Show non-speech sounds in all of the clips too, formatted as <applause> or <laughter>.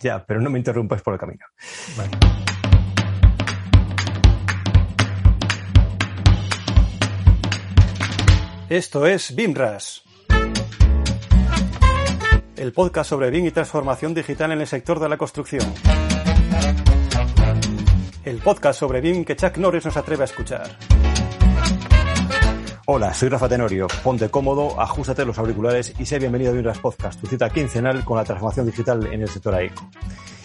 Ya, pero no me interrumpas por el camino. Esto es BIMRAS, el podcast sobre BIM y transformación digital en el sector de la construcción. El podcast sobre BIM que Chuck Norris nos atreve a escuchar. Hola, soy Rafa Tenorio. Ponte cómodo, ajustate los auriculares y sé bienvenido a BIMRAS Podcast, tu cita quincenal con la transformación digital en el sector AECO.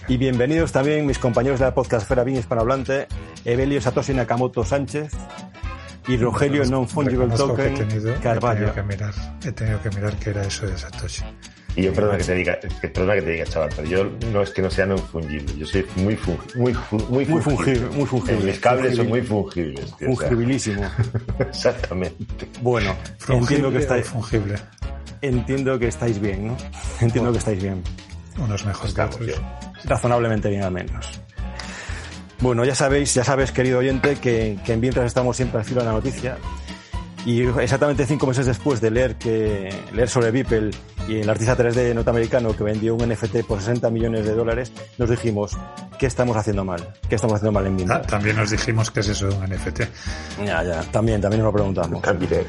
Y bienvenidos también mis compañeros de la podcastfera BIM hispanohablante, Evelio Satoshi Nakamoto Sánchez y Rogelio Non Fungible que he tenido, he Carvalho. tenido que mirar, he tenido que mirar qué era eso de Satoshi. Y yo, perdona que te diga, perdona que te diga, chaval, pero yo no es que no sea no fungible, yo soy muy fungible, muy, fu- muy, Muy fungible. fungible, muy fungible. Mis cables son muy fungibles. tío, o sea, Fungibilísimo. <laughs> exactamente. Bueno, entiendo ¿Fungible que estáis, fungible? entiendo que estáis bien, ¿no? Entiendo que estáis bien. Unos mejor que otros. razonablemente bien al menos. Bueno, ya sabéis, ya sabes, querido oyente, que, que en Mientras estamos siempre al filo de la noticia. Y exactamente cinco meses después de leer que leer sobre Beeple y el artista 3D norteamericano que vendió un NFT por 60 millones de dólares, nos dijimos, ¿qué estamos haciendo mal? ¿Qué estamos haciendo mal en Mientras? También nos dijimos que es eso de un NFT. Ya, ya, también, también nos lo preguntamos. También.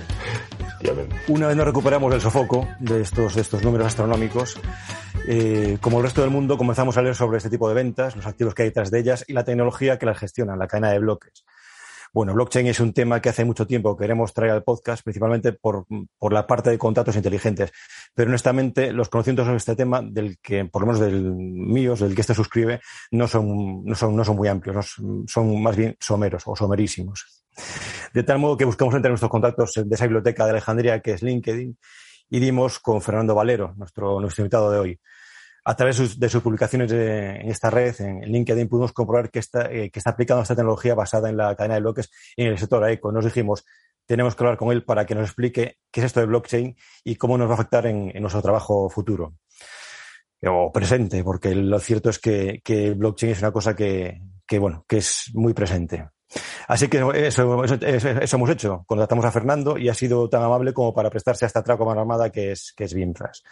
Una vez nos recuperamos del sofoco de estos, de estos números astronómicos, eh, como el resto del mundo, comenzamos a leer sobre este tipo de ventas, los activos que hay detrás de ellas y la tecnología que las gestiona, la cadena de bloques. Bueno, blockchain es un tema que hace mucho tiempo queremos traer al podcast, principalmente por, por la parte de contratos inteligentes. Pero honestamente, los conocimientos sobre este tema, del que, por lo menos del míos, del que este suscribe, no son, no son, no son muy amplios, son más bien someros o somerísimos. De tal modo que buscamos entre nuestros contactos de esa biblioteca de Alejandría, que es LinkedIn, y dimos con Fernando Valero, nuestro, nuestro invitado de hoy. A través de sus, publicaciones en esta red, en LinkedIn, pudimos comprobar que está, eh, que está aplicando esta tecnología basada en la cadena de bloques en el sector AECO. Nos dijimos, tenemos que hablar con él para que nos explique qué es esto de blockchain y cómo nos va a afectar en, en nuestro trabajo futuro o presente, porque lo cierto es que, que blockchain es una cosa que, que, bueno, que es muy presente. Así que eso, eso, hemos hecho. Contratamos a Fernando y ha sido tan amable como para prestarse a esta traco mano armada que es, que es BIMFRAS.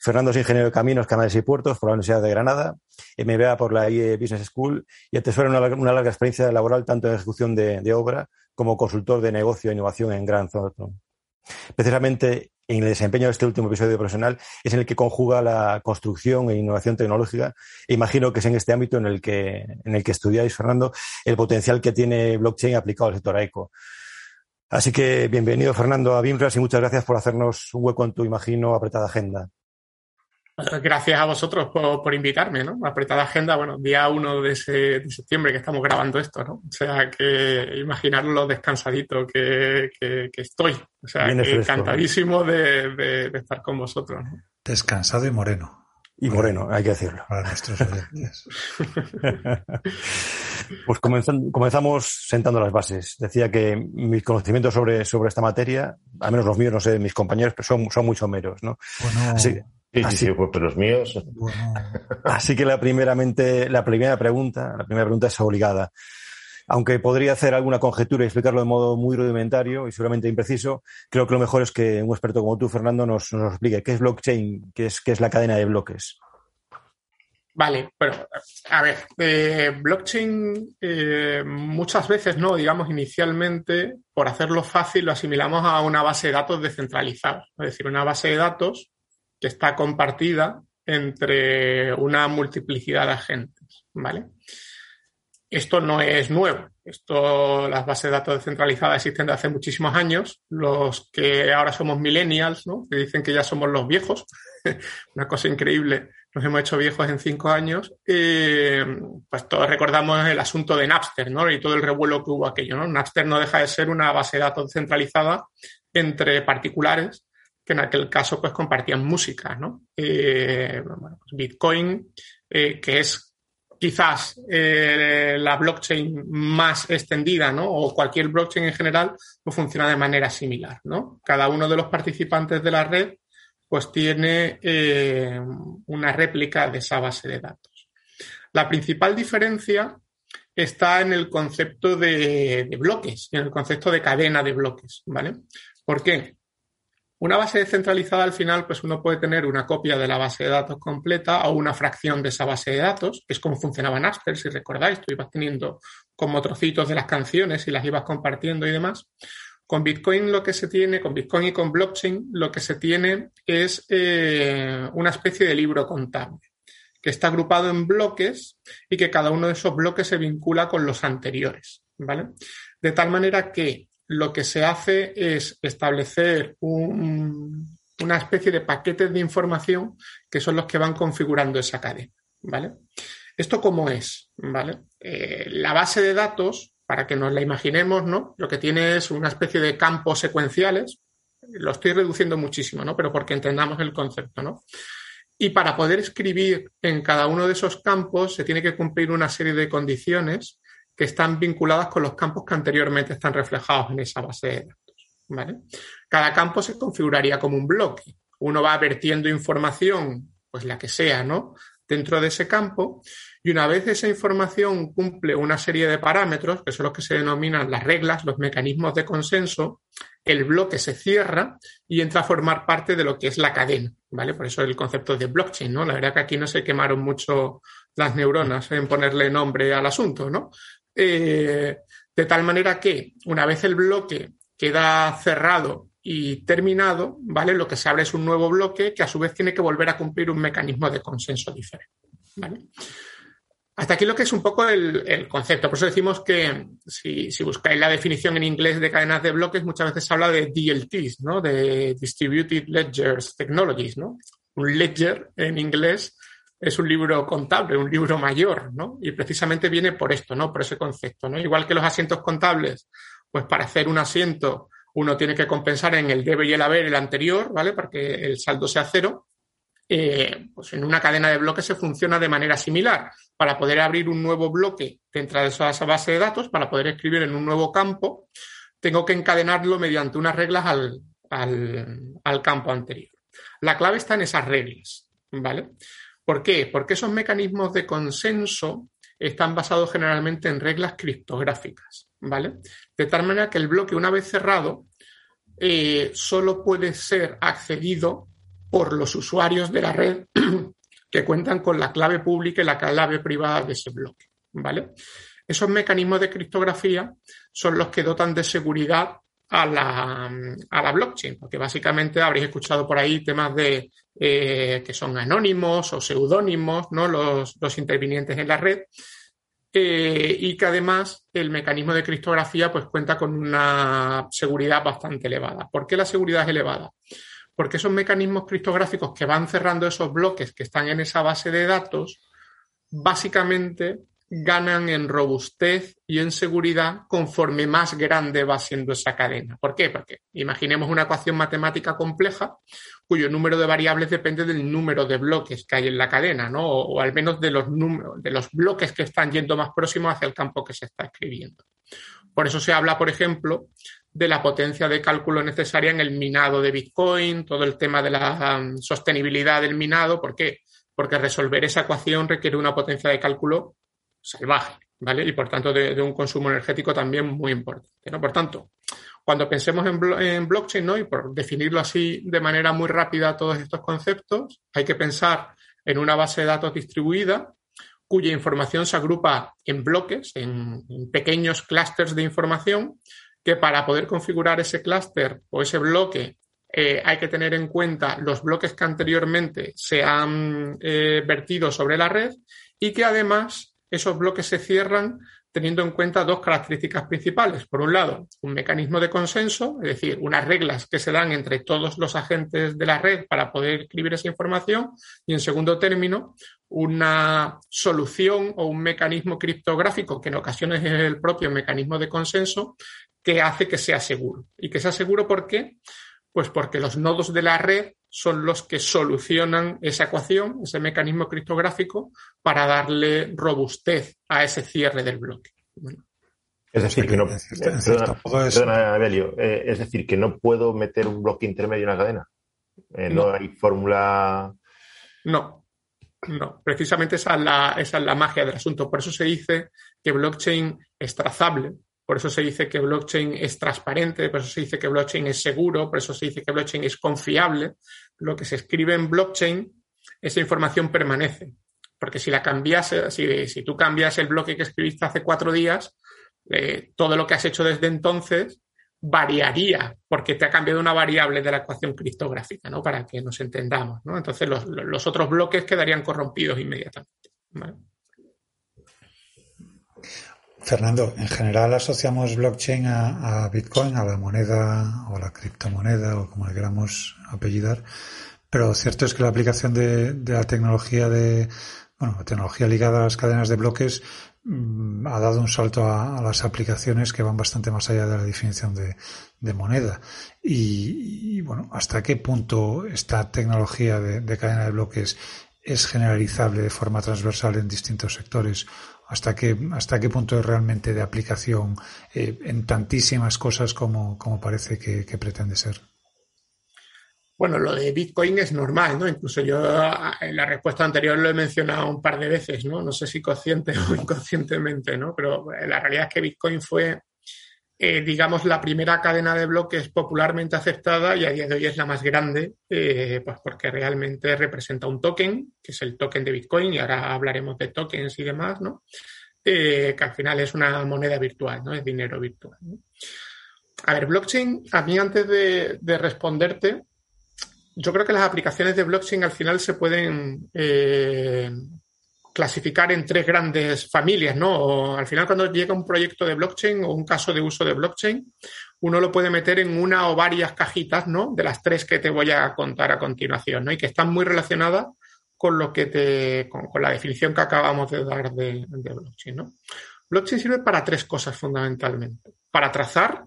Fernando es ingeniero de caminos, canales y puertos por la Universidad de Granada, MBA por la IE Business School y atesora una, una larga experiencia laboral tanto en ejecución de, obra como consultor de negocio e innovación en Gran Thornton. Precisamente en el desempeño de este último episodio profesional es en el que conjuga la construcción e innovación tecnológica. E imagino que es en este ámbito en el que, en el que estudiáis, Fernando, el potencial que tiene blockchain aplicado al sector AECO. Así que bienvenido, Fernando, a BIMRAS y muchas gracias por hacernos un hueco en tu, imagino, apretada agenda. Gracias a vosotros por, por invitarme, ¿no? Apretada agenda, bueno, día 1 de, ese, de septiembre que estamos grabando esto, ¿no? O sea, que imaginar lo descansadito que, que, que estoy. O sea, Viene que fresco, encantadísimo de, de- de estar con vosotros. ¿no? Descansado y moreno. Y moreno, hay que decirlo. Para nuestros oyentes. <laughs> Pues comenzan- comenzamos sentando las bases. Decía que mis conocimientos sobre, sobre esta materia, al menos los míos, no sé, mis compañeros, pero son, son muy someros, ¿no? Bueno, Así, Sí, sí, Así- sí, pues, pero los míos, bueno, <laughs> así que la primeramente, la primera pregunta, la primera pregunta es obligada. Aunque podría hacer alguna conjetura y explicarlo de modo muy rudimentario y seguramente impreciso, creo que lo mejor es que un experto como tú, Fernando, nos, nos explique qué es blockchain, qué es, qué es la cadena de bloques. Vale, pero a ver, eh, blockchain eh, muchas veces, no, digamos inicialmente, por hacerlo fácil, lo asimilamos a una base de datos descentralizada, es decir, una base de datos que está compartida entre una multiplicidad de agentes, ¿vale? Esto no es nuevo. Esto, las bases de datos descentralizadas existen desde hace muchísimos años. Los que ahora somos millennials, ¿no? Que dicen que ya somos los viejos. <laughs> Una cosa increíble. Nos hemos hecho viejos en cinco años. Eh, pues todos recordamos el asunto de Napster, ¿no? Y todo el revuelo que hubo aquello, ¿no? Napster no deja de ser una base de datos descentralizada entre particulares en aquel caso pues compartían música, ¿no? Eh, pues Bitcoin, eh, que es quizás eh, la blockchain más extendida, ¿no? O cualquier blockchain en general, pues funciona de manera similar, ¿no? Cada uno de los participantes de la red pues tiene una réplica de esa base de datos. La principal diferencia está en el concepto de, de bloques, en el concepto de cadena de bloques, ¿vale? ¿Por qué? Una base descentralizada al final, pues uno puede tener una copia de la base de datos completa o una fracción de esa base de datos, que es como funcionaba Napster, si recordáis, tú ibas teniendo como trocitos de las canciones y las ibas compartiendo y demás. Con Bitcoin lo que se tiene, con Bitcoin y con blockchain, lo que se tiene es eh, una especie de libro contable que está agrupado en bloques y que cada uno de esos bloques se vincula con los anteriores, ¿vale? De tal manera que lo que se hace es establecer una especie de paquetes de información que son los que van configurando esa cadena, ¿vale? ¿Esto cómo es? ¿Vale? Eh, la base de datos, para que nos la imaginemos, ¿no? Lo que tiene es una especie de campos secuenciales. Lo estoy reduciendo muchísimo, ¿no? Pero porque entendamos el concepto, ¿no? Y para poder escribir en cada uno de esos campos se tiene que cumplir una serie de condiciones que están vinculadas con los campos que anteriormente están reflejados en esa base de datos. Cada campo se configuraría como un bloque. Uno va vertiendo información, pues la que sea, ¿no? Dentro de ese campo y una vez esa información cumple una serie de parámetros, que son los que se denominan las reglas, los mecanismos de consenso, el bloque se cierra y entra a formar parte de lo que es la cadena, ¿vale? Por eso el concepto de blockchain, ¿no? La verdad que aquí no se quemaron mucho las neuronas en ponerle nombre al asunto, ¿no? Eh, de tal manera que una vez el bloque queda cerrado y terminado, ¿vale? Lo que se abre es un nuevo bloque que a su vez tiene que volver a cumplir un mecanismo de consenso diferente. Hasta aquí lo que es un poco el, concepto. Por eso decimos que si, buscáis la definición en inglés de cadenas de bloques, muchas veces se habla de DLTs, ¿no? De Distributed Ledgers Technologies, ¿no? Un ledger en inglés es un libro contable, un libro mayor, ¿no? Y precisamente viene por esto, ¿no? Por ese concepto, ¿no? Igual que los asientos contables, pues para hacer un asiento uno tiene que compensar en el debe y el haber el anterior, ¿vale? Para que el saldo sea cero. Eh, pues en una cadena de bloques se funciona de manera similar. Para poder abrir un nuevo bloque dentro de esa base de datos, para poder escribir en un nuevo campo, tengo que encadenarlo mediante unas reglas al, al campo anterior. La clave está en esas reglas, ¿vale? ¿Por qué? Porque esos mecanismos de consenso están basados generalmente en reglas criptográficas, ¿vale? De tal manera que el bloque, una vez cerrado, eh, solo puede ser accedido por los usuarios de la red <clears throat> que cuentan con la clave pública y la clave privada de ese bloque. ¿vale? Esos mecanismos de criptografía son los que dotan de seguridad a la, a la blockchain, porque básicamente habréis escuchado por ahí temas de eh, que son anónimos o seudónimos, ¿no? Los, los intervinientes en la red. Eh, y que además el mecanismo de criptografía pues cuenta con una seguridad bastante elevada. ¿Por qué la seguridad es elevada? porque esos mecanismos criptográficos que van cerrando esos bloques que están en esa base de datos, básicamente ganan en robustez y en seguridad conforme más grande va siendo esa cadena. ¿Por qué? Porque imaginemos una ecuación matemática compleja cuyo número de variables depende del número de bloques que hay en la cadena, ¿no? O, al menos de los de los bloques que están yendo más próximos hacia el campo que se está escribiendo. Por eso se habla, por ejemplo, de la potencia de cálculo necesaria en el minado de Bitcoin, todo el tema de la um, sostenibilidad del minado. ¿Por qué? Porque resolver esa ecuación requiere una potencia de cálculo salvaje, ¿vale? Y por tanto de, un consumo energético también muy importante, ¿no? Por tanto, cuando pensemos en, blockchain, ¿no? Y por definirlo así de manera muy rápida todos estos conceptos, hay que pensar en una base de datos distribuida cuya información se agrupa en bloques, en, en pequeños clústeres de información, que para poder configurar ese clúster o ese bloque eh, hay que tener en cuenta los bloques que anteriormente se han eh, vertido sobre la red y que además esos bloques se cierran teniendo en cuenta dos características principales. Por un lado, un mecanismo de consenso, es decir, unas reglas que se dan entre todos los agentes de la red para poder escribir esa información. Y en segundo término, una solución o un mecanismo criptográfico, que en ocasiones es el propio mecanismo de consenso, que hace que sea seguro. ¿Y que sea seguro por qué? Pues porque los nodos de la red son los que solucionan esa ecuación, ese mecanismo criptográfico, para darle robustez a ese cierre del bloque. Es decir, que no, eh, es decir, que no puedo meter un bloque intermedio en la cadena. Eh, no. hay fórmula. No, no. Precisamente esa es, la, esa es la magia del asunto. Por eso se dice que blockchain es trazable, por eso se dice que blockchain es transparente, por eso se dice que blockchain es seguro, por eso se dice que blockchain es confiable. Lo que se escribe en blockchain, esa información permanece. Porque si la cambias, si, tú cambias el bloque que escribiste hace cuatro días, eh, todo lo que has hecho desde entonces variaría porque te ha cambiado una variable de la ecuación criptográfica, ¿no? Para que nos entendamos, ¿no? Entonces los, otros bloques quedarían corrompidos inmediatamente. Fernando, en general asociamos blockchain a, Bitcoin, a la moneda o a la criptomoneda o como le queramos apellidar, pero cierto es que la aplicación de, de la tecnología de, bueno, tecnología ligada a las cadenas de bloques Mm, ha dado un salto a, las aplicaciones que van bastante más allá de la definición de, moneda. Y, bueno, ¿hasta qué punto esta tecnología de, cadena de bloques es generalizable de forma transversal en distintos sectores? ¿Hasta qué, hasta qué punto es realmente de aplicación eh, en tantísimas cosas como, como parece que pretende ser? Bueno, lo de Bitcoin es normal, ¿no? Incluso yo en la respuesta anterior lo he mencionado un par de veces, ¿no? No sé si consciente <laughs> o inconscientemente, ¿no? Pero la realidad es que Bitcoin fue, eh, digamos, la primera cadena de bloques popularmente aceptada y a día de hoy es la más grande, eh, pues porque realmente representa un token, que es el token de Bitcoin, y ahora hablaremos de tokens y demás, ¿no? Eh, que al final es una moneda virtual, ¿no? Es dinero virtual. A ver, blockchain, a mí antes de responderte, yo creo que las aplicaciones de blockchain al final se pueden clasificar en tres grandes familias, ¿no? al final cuando llega un proyecto de blockchain o un caso de uso de blockchain, uno lo puede meter en una o varias cajitas, ¿no? De las tres que te voy a contar a continuación, ¿no? Y que están muy relacionadas con lo que te, con, la definición que acabamos de dar de, blockchain, ¿no? Blockchain sirve para tres cosas fundamentalmente. Para trazar,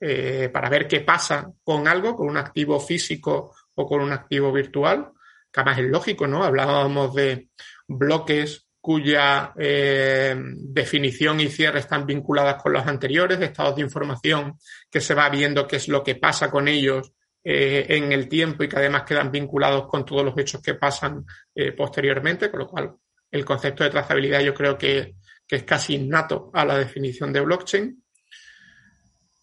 eh, para ver qué pasa con algo, con un activo físico o con un activo virtual, que además es lógico, ¿no? Hablábamos de bloques cuya eh, definición y cierre están vinculadas con los anteriores, estados de información que se va viendo qué es lo que pasa con ellos eh, en el tiempo y que además quedan vinculados con todos los hechos que pasan eh, posteriormente, con lo cual el concepto de trazabilidad yo creo que, que es casi innato a la definición de blockchain.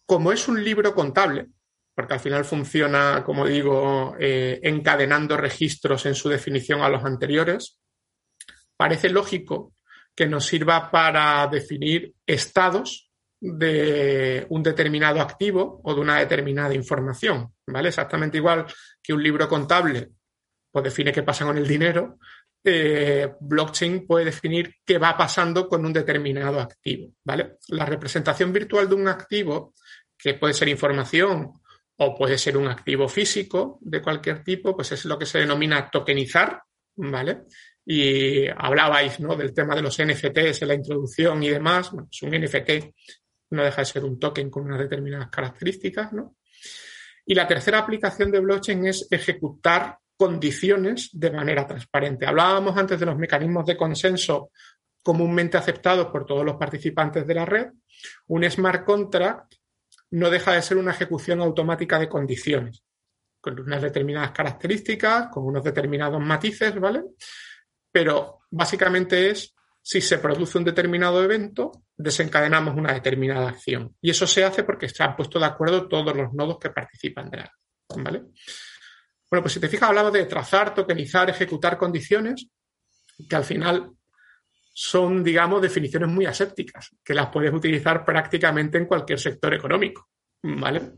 Como es un libro contable, porque al final funciona, como digo, encadenando registros en su definición a los anteriores, parece lógico que nos sirva para definir estados de un determinado activo o de una determinada información, ¿vale? Exactamente igual que un libro contable pues define qué pasa con el dinero, eh, blockchain puede definir qué va pasando con un determinado activo, ¿vale? La representación virtual de un activo, que puede ser información o puede ser un activo físico de cualquier tipo, pues es lo que se denomina tokenizar, ¿vale? Y hablabais, ¿no? Del tema de los NFTs en la introducción y demás. Bueno, es un NFT, no deja de ser un token con unas determinadas características, ¿no? Y la tercera aplicación de blockchain es ejecutar condiciones de manera transparente. Hablábamos antes de los mecanismos de consenso comúnmente aceptados por todos los participantes de la red. Un smart contract no deja de ser una ejecución automática de condiciones, con unas determinadas características, con unos determinados matices, ¿vale? Pero básicamente es si se produce un determinado evento, desencadenamos una determinada acción. Y eso se hace porque se han puesto de acuerdo todos los nodos que participan de la ¿vale? Bueno, pues si te fijas, hablamos de trazar, tokenizar, ejecutar condiciones, que al final son, digamos, definiciones muy asépticas, que las puedes utilizar prácticamente en cualquier sector económico, ¿vale?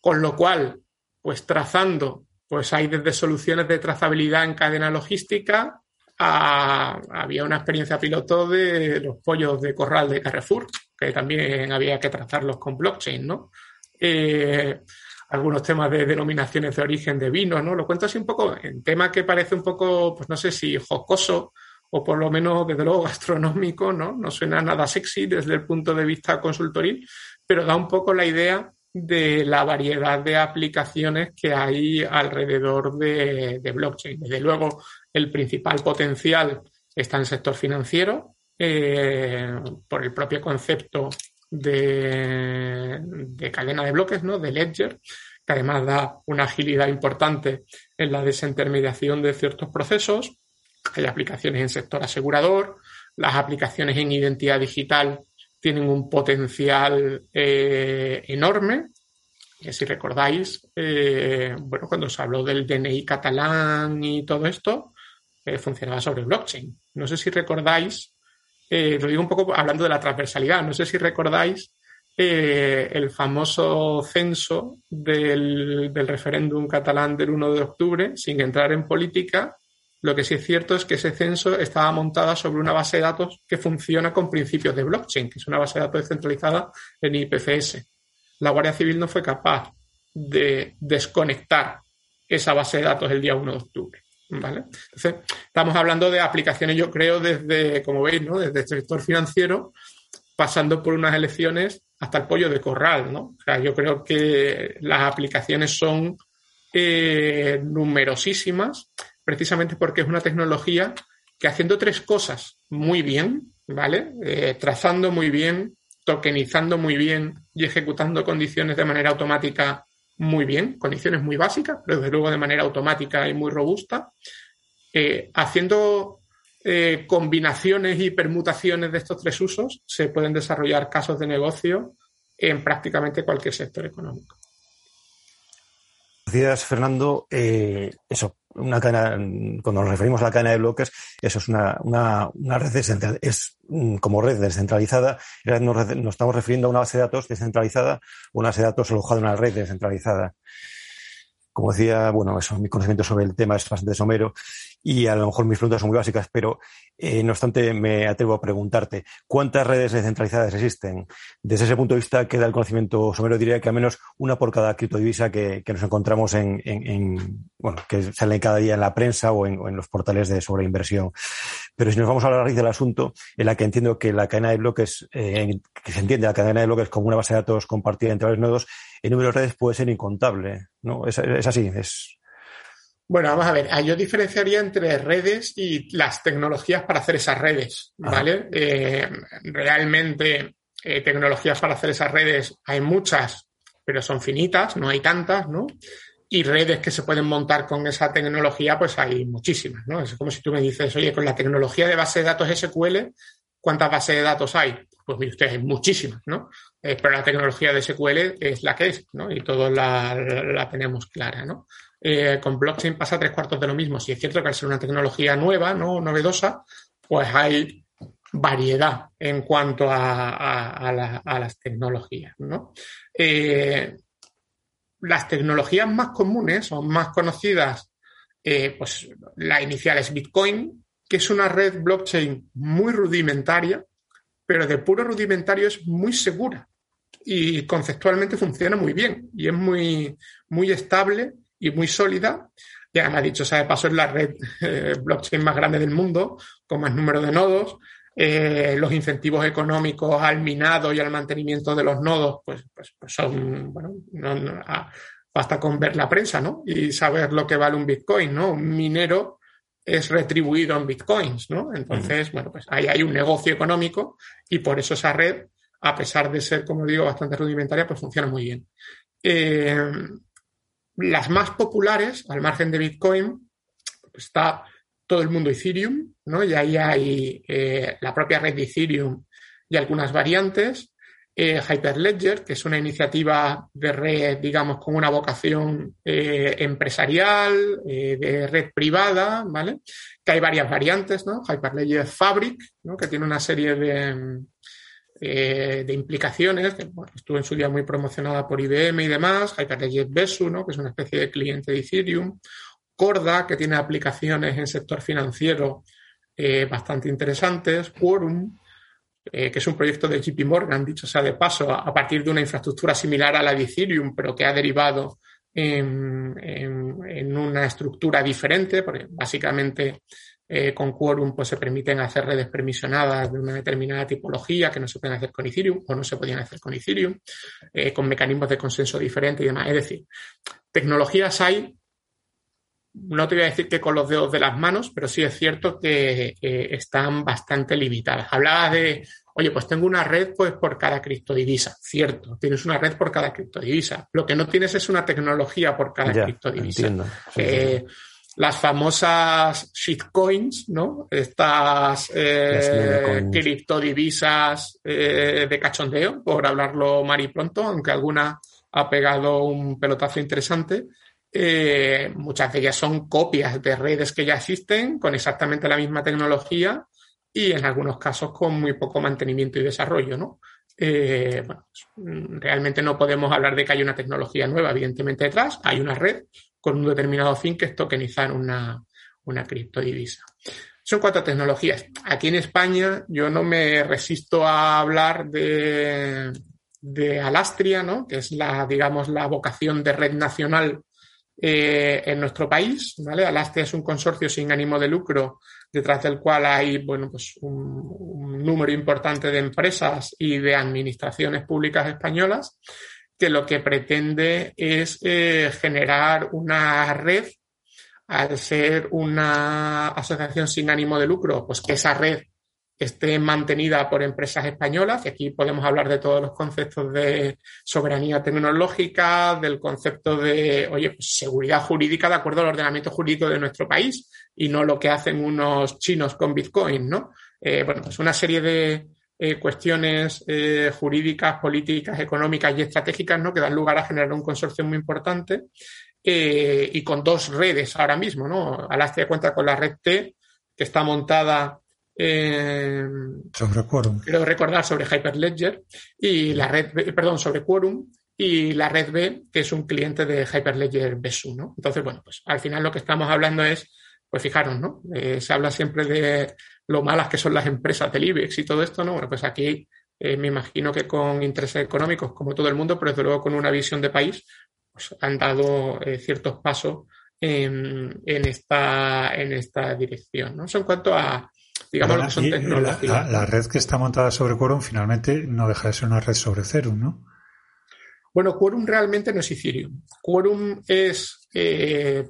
Con lo cual, pues trazando, pues hay desde soluciones de trazabilidad en cadena logística había una experiencia piloto de los pollos de corral de Carrefour, que también había que trazarlos con blockchain, ¿no? Eh, algunos temas de denominaciones de origen de vino, ¿no? Lo cuento así un poco en tema que parece un poco, pues no sé si jocoso o por lo menos desde luego gastronómico, ¿no? No suena nada sexy desde el punto de vista consultoril, pero da un poco la idea de la variedad de aplicaciones que hay alrededor de, blockchain. Desde luego, el principal potencial está en el sector financiero, eh, por el propio concepto de, cadena de bloques, ¿no? de ledger, que además da una agilidad importante en la desintermediación de ciertos procesos. Hay aplicaciones en sector asegurador, las aplicaciones en identidad digital tienen un potencial eh, enorme. si recordáis, eh, bueno, cuando se habló del DNI catalán y todo esto, eh, funcionaba sobre blockchain. No sé si recordáis, lo digo un poco hablando de la transversalidad, no sé si recordáis el famoso censo del, del referéndum catalán del 1 de octubre, sin entrar en política, lo que sí es cierto es que ese censo estaba montada sobre una base de datos que funciona con principios de blockchain, que es una base de datos descentralizada en IPFS. La Guardia Civil no fue capaz de desconectar esa base de datos el día 1 de octubre. ¿vale? Entonces, estamos hablando de aplicaciones, yo creo, desde, como veis, ¿no? desde el sector financiero, pasando por unas elecciones hasta el pollo de corral. ¿no? O sea, yo creo que las aplicaciones son eh, numerosísimas precisamente porque es una tecnología que haciendo tres cosas muy bien, ¿vale? Eh, trazando muy bien, tokenizando muy bien y ejecutando condiciones de manera automática muy bien, condiciones muy básicas, pero desde luego de manera automática y muy robusta, eh, haciendo eh, combinaciones y permutaciones de estos tres usos, se pueden desarrollar casos de negocio en prácticamente cualquier sector económico. Gracias, Fernando. eso, una cadena, cuando nos referimos a la cadena de bloques, eso es una, una, una red descentralizada, es mm, como red descentralizada, nos, nos, estamos refiriendo a una base de datos descentralizada o una base de datos alojada en una red descentralizada. Como decía, bueno, eso, mi conocimiento sobre el tema es bastante somero y a lo mejor mis preguntas son muy básicas, pero eh, no obstante me atrevo a preguntarte, ¿cuántas redes descentralizadas existen? Desde ese punto de vista queda el conocimiento somero, diría que al menos una por cada criptodivisa que, que nos encontramos en, en, en, bueno, que sale cada día en la prensa o en, los portales de sobreinversión. Pero si nos vamos a la raíz del asunto, en la que entiendo que la cadena de bloques, eh, que se entiende la cadena de bloques como una base de datos compartida entre varios nodos, el número de redes puede ser incontable, ¿no? Es, es así, es, bueno, vamos a ver, yo diferenciaría entre redes y las tecnologías para hacer esas redes, ¿vale? Eh, realmente eh, tecnologías para hacer esas redes hay muchas, pero son finitas, no hay tantas, ¿no? Y redes que se pueden montar con esa tecnología, pues hay muchísimas, ¿no? Es como si tú me dices, oye, con la tecnología de base de datos SQL, ¿cuántas bases de datos hay? Pues mire usted, hay muchísimas, ¿no? Eh, pero la tecnología de SQL es la que es, ¿no? Y todos la, la tenemos clara, ¿no? Eh, con blockchain pasa tres cuartos de lo mismo. Si es cierto que al ser una tecnología nueva, ¿no? novedosa, pues hay variedad en cuanto a, las tecnologías. ¿no? Eh, las tecnologías más comunes o más conocidas, eh, pues la inicial es Bitcoin, que es una red blockchain muy rudimentaria, pero de puro rudimentario es muy segura y conceptualmente funciona muy bien y es muy, muy estable y muy sólida. Ya me ha dicho, sea, de paso es la red eh, blockchain más grande del mundo, con más número de nodos. Eh, los incentivos económicos al minado y al mantenimiento de los nodos, pues, pues, pues son, bueno, ah, basta con ver la prensa, ¿no? Y saber lo que vale un Bitcoin, ¿no? Un minero es retribuido en Bitcoins, ¿no? Entonces, bueno, pues ahí hay un negocio económico y por eso esa red, a pesar de ser, como digo, bastante rudimentaria, pues funciona muy bien. Eh, las más populares, al margen de Bitcoin, está todo el mundo Ethereum, ¿no? Y ahí hay eh, la propia red de Ethereum y algunas variantes. Eh, Hyperledger, que es una iniciativa de red, digamos, con una vocación eh, empresarial, de red privada, ¿vale? Que hay varias variantes, ¿no? Hyperledger Fabric, ¿no? Que tiene una serie de, eh, de implicaciones, que estuvo en su día muy promocionada por IBM y demás, Hyperledger Besu, ¿no? que es una especie de cliente de Ethereum, Corda, que tiene aplicaciones en sector financiero eh, bastante interesantes, Quorum, eh, que es un proyecto de JP Morgan, dicho sea de paso, a, partir de una infraestructura similar a la de Ethereum, pero que ha derivado en, en una estructura diferente, porque básicamente Eh, con Quorum pues, se permiten hacer redes permisionadas de una determinada tipología que no se pueden hacer con Ethereum o no se podían hacer con Ethereum, eh, con mecanismos de consenso diferentes y demás. Es decir, tecnologías hay, no te voy a decir que con los dedos de las manos, pero sí es cierto que están bastante limitadas. Hablabas de Oye, pues tengo una red pues por cada criptodivisa. Cierto, tienes una red por cada criptodivisa. Lo que no tienes es una tecnología por cada criptodivisa. Eh, las famosas shitcoins, ¿no? Estas eh, criptodivisas eh, de cachondeo, por hablarlo mar y pronto, aunque alguna ha pegado un pelotazo interesante. muchas de ellas son copias de redes que ya existen con exactamente la misma tecnología y en algunos casos con muy poco mantenimiento y desarrollo, ¿no? Eh, bueno, pues, realmente no podemos hablar de que hay una tecnología nueva, evidentemente detrás hay una red con un determinado fin que es tokenizar una, una criptodivisa. Son cuatro tecnologías. Aquí en España yo no me resisto a hablar de, de Alastria, ¿no? que es la, digamos, la vocación de red nacional eh, en nuestro país. ¿vale? Alastria es un consorcio sin ánimo de lucro detrás del cual hay bueno, pues un, número importante de empresas y de administraciones públicas españolas que lo que pretende es eh, generar una red al ser una asociación sin ánimo de lucro, pues que esa red esté mantenida por empresas españolas, y aquí podemos hablar de todos los conceptos de soberanía tecnológica, del concepto de, oye, pues seguridad jurídica de acuerdo al ordenamiento jurídico de nuestro país y no lo que hacen unos chinos con Bitcoin, ¿no? Eh, bueno, pues una serie de eh, cuestiones eh, jurídicas, políticas, económicas y estratégicas, ¿no? Que dan lugar a generar un consorcio muy importante y con dos redes ahora mismo, ¿no? Alastria cuenta con la red T, que está montada eh, sobre Quorum. Quiero recordar sobre Hyperledger y la red, perdón, sobre Quorum y la red B, que es un cliente de Hyperledger Besu, ¿no? Entonces, bueno, pues al final lo que estamos hablando es, pues fijaros, ¿no? Eh, se habla siempre de lo malas que son las empresas del IBEX y todo esto, ¿no? Bueno, pues aquí eh, me imagino que con intereses económicos, como todo el mundo, pero desde luego con una visión de país, pues han dado ciertos pasos en, esta, en esta dirección, ¿no? Eso en cuanto a, digamos son La, red que está montada sobre Quorum finalmente no deja de ser una red sobre Ethereum, ¿no? Bueno, Quorum realmente no es Ethereum. Quorum es eh,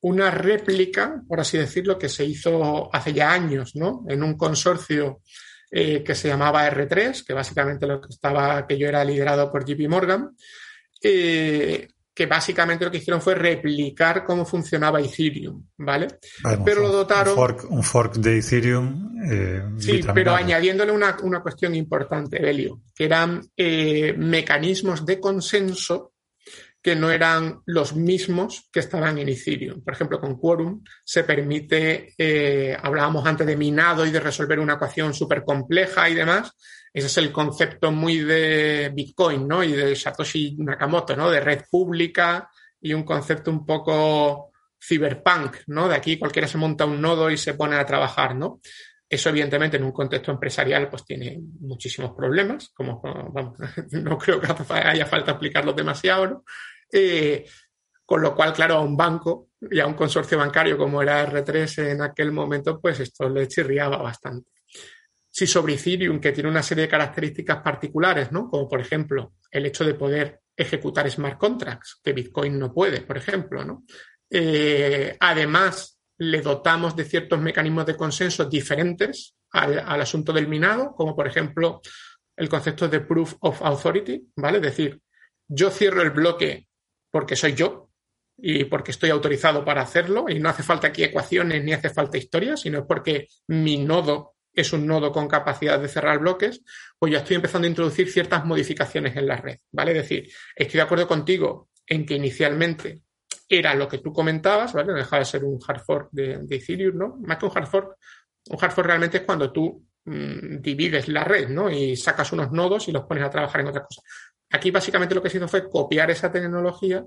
una réplica, por así decirlo, que se hizo hace ya años, ¿no? En un consorcio eh, que se llamaba R3, que básicamente lo que estaba, que yo era liderado por JP Morgan. Eh, que básicamente lo que hicieron fue replicar cómo funcionaba Ethereum, ¿vale? pero lo dotaron... Un fork, de Ethereum. Eh, sí, pero añadiéndole una, cuestión importante, Belio, que eran mecanismos de consenso que no eran los mismos que estaban en Ethereum. Por ejemplo, con Quorum se permite, eh, hablábamos antes de minado y de resolver una ecuación súper compleja y demás, ese es el concepto muy de Bitcoin, ¿no? Y de Satoshi Nakamoto, ¿no? De red pública y un concepto un poco cyberpunk, ¿no? De aquí cualquiera se monta un nodo y se pone a trabajar, ¿no? Eso, evidentemente, en un contexto empresarial, pues tiene muchísimos problemas, como, <laughs> no creo que haya falta explicarlo demasiado, ¿no? Eh, con lo cual, claro, a un banco y a un consorcio bancario como era R3 en aquel momento, pues esto le chirriaba bastante si sobre Ethereum, que tiene una serie de características particulares, ¿no? Como por ejemplo el hecho de poder ejecutar smart contracts, que Bitcoin no puede, por ejemplo, ¿no? Eh, además, le dotamos de ciertos mecanismos de consenso diferentes al, asunto del minado, como por ejemplo el concepto de proof of authority, ¿vale? Es decir, yo cierro el bloque porque soy yo y porque estoy autorizado para hacerlo y no hace falta aquí ecuaciones ni hace falta historias, sino porque mi nodo es un nodo con capacidad de cerrar bloques, pues ya estoy empezando a introducir ciertas modificaciones en la red, ¿vale? Es decir, estoy de acuerdo contigo en que inicialmente era lo que tú comentabas, ¿vale? No de ser un hard fork de, Ethereum, ¿no? Más que un hard fork, un hard fork realmente es cuando tú mm, divides la red, ¿no? Y sacas unos nodos y los pones a trabajar en otra cosa. Aquí básicamente lo que se hizo fue copiar esa tecnología,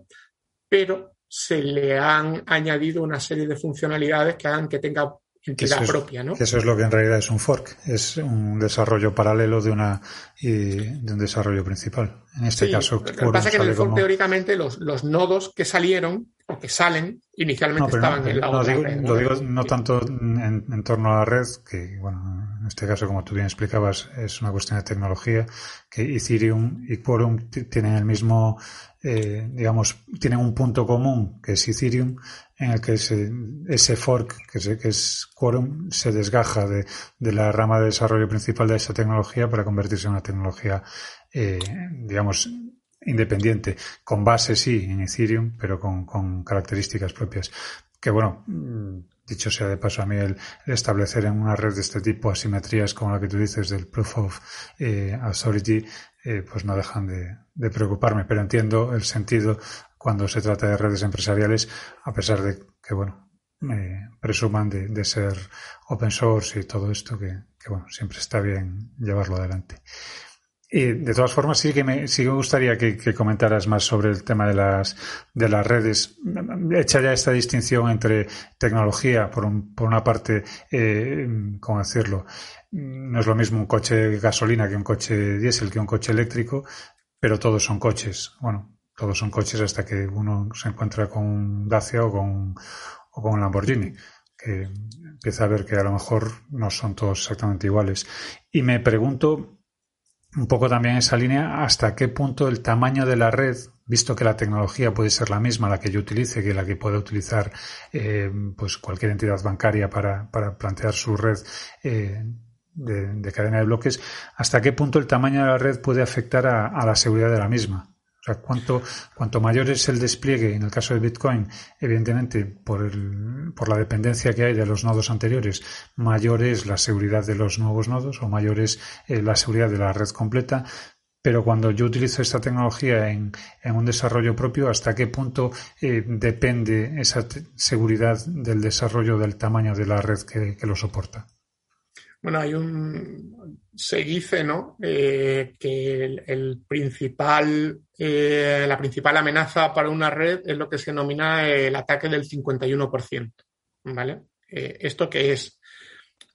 pero se le han añadido una serie de funcionalidades que hagan que tenga entidad propia, ¿no? Eso es lo que en realidad es un fork, es un desarrollo paralelo de una de un desarrollo principal. En este caso, lo que pasa es que en el fork teóricamente los, nodos que salieron porque salen, inicialmente estaban en la no, digo, Lo digo no tanto en, torno a la red, que bueno, en este caso, como tú bien explicabas, es una cuestión de tecnología, que Ethereum y Quorum tienen el mismo, eh, digamos, tienen un punto común, que es Ethereum, en el que ese, ese fork, que es, que es Quorum, se desgaja de, de, la rama de desarrollo principal de esa tecnología para convertirse en una tecnología, eh, digamos, independiente, con base sí en Ethereum, pero con, con características propias. Que bueno, mm, dicho sea de paso a mí, el, establecer en una red de este tipo asimetrías como la que tú dices del Proof of eh, Authority, eh, pues no dejan de, de, preocuparme, pero entiendo el sentido cuando se trata de redes empresariales, a pesar de que, bueno, me presuman de, de, ser open source y todo esto, que, que bueno, siempre está bien llevarlo adelante. Y de todas formas, sí que me, sí me gustaría que, comentaras más sobre el tema de las, de las redes. Echa ya esta distinción entre tecnología, por, por una parte, eh, ¿cómo decirlo? No es lo mismo un coche de gasolina que un coche diésel, que un coche eléctrico, pero todos son coches. Bueno, todos son coches hasta que uno se encuentra con un Dacia o con, o con un Lamborghini que empieza a ver que a lo mejor no son todos exactamente iguales. Y me pregunto, un poco también esa línea hasta qué punto el tamaño de la red, visto que la tecnología puede ser la misma la que yo utilice que la que puede utilizar eh, pues cualquier entidad bancaria para, para plantear su red eh, de, cadena de bloques, hasta qué punto el tamaño de la red puede afectar a la seguridad de la misma. O sea, cuanto, cuanto mayor es el despliegue, en el caso de Bitcoin, evidentemente, por, el, por la dependencia que hay de los nodos anteriores, mayor es la seguridad de los nuevos nodos o mayor es eh, la seguridad de la red completa. Pero cuando yo utilizo esta tecnología en, en un desarrollo propio, ¿hasta qué punto eh, depende esa seguridad del desarrollo del tamaño de la red que, que lo soporta? Bueno, hay un. Se dice, ¿no? Eh, que el, principal, eh, la principal amenaza para una red es lo que se denomina el ataque del 51%. ¿Vale? Eh, ¿Esto que es?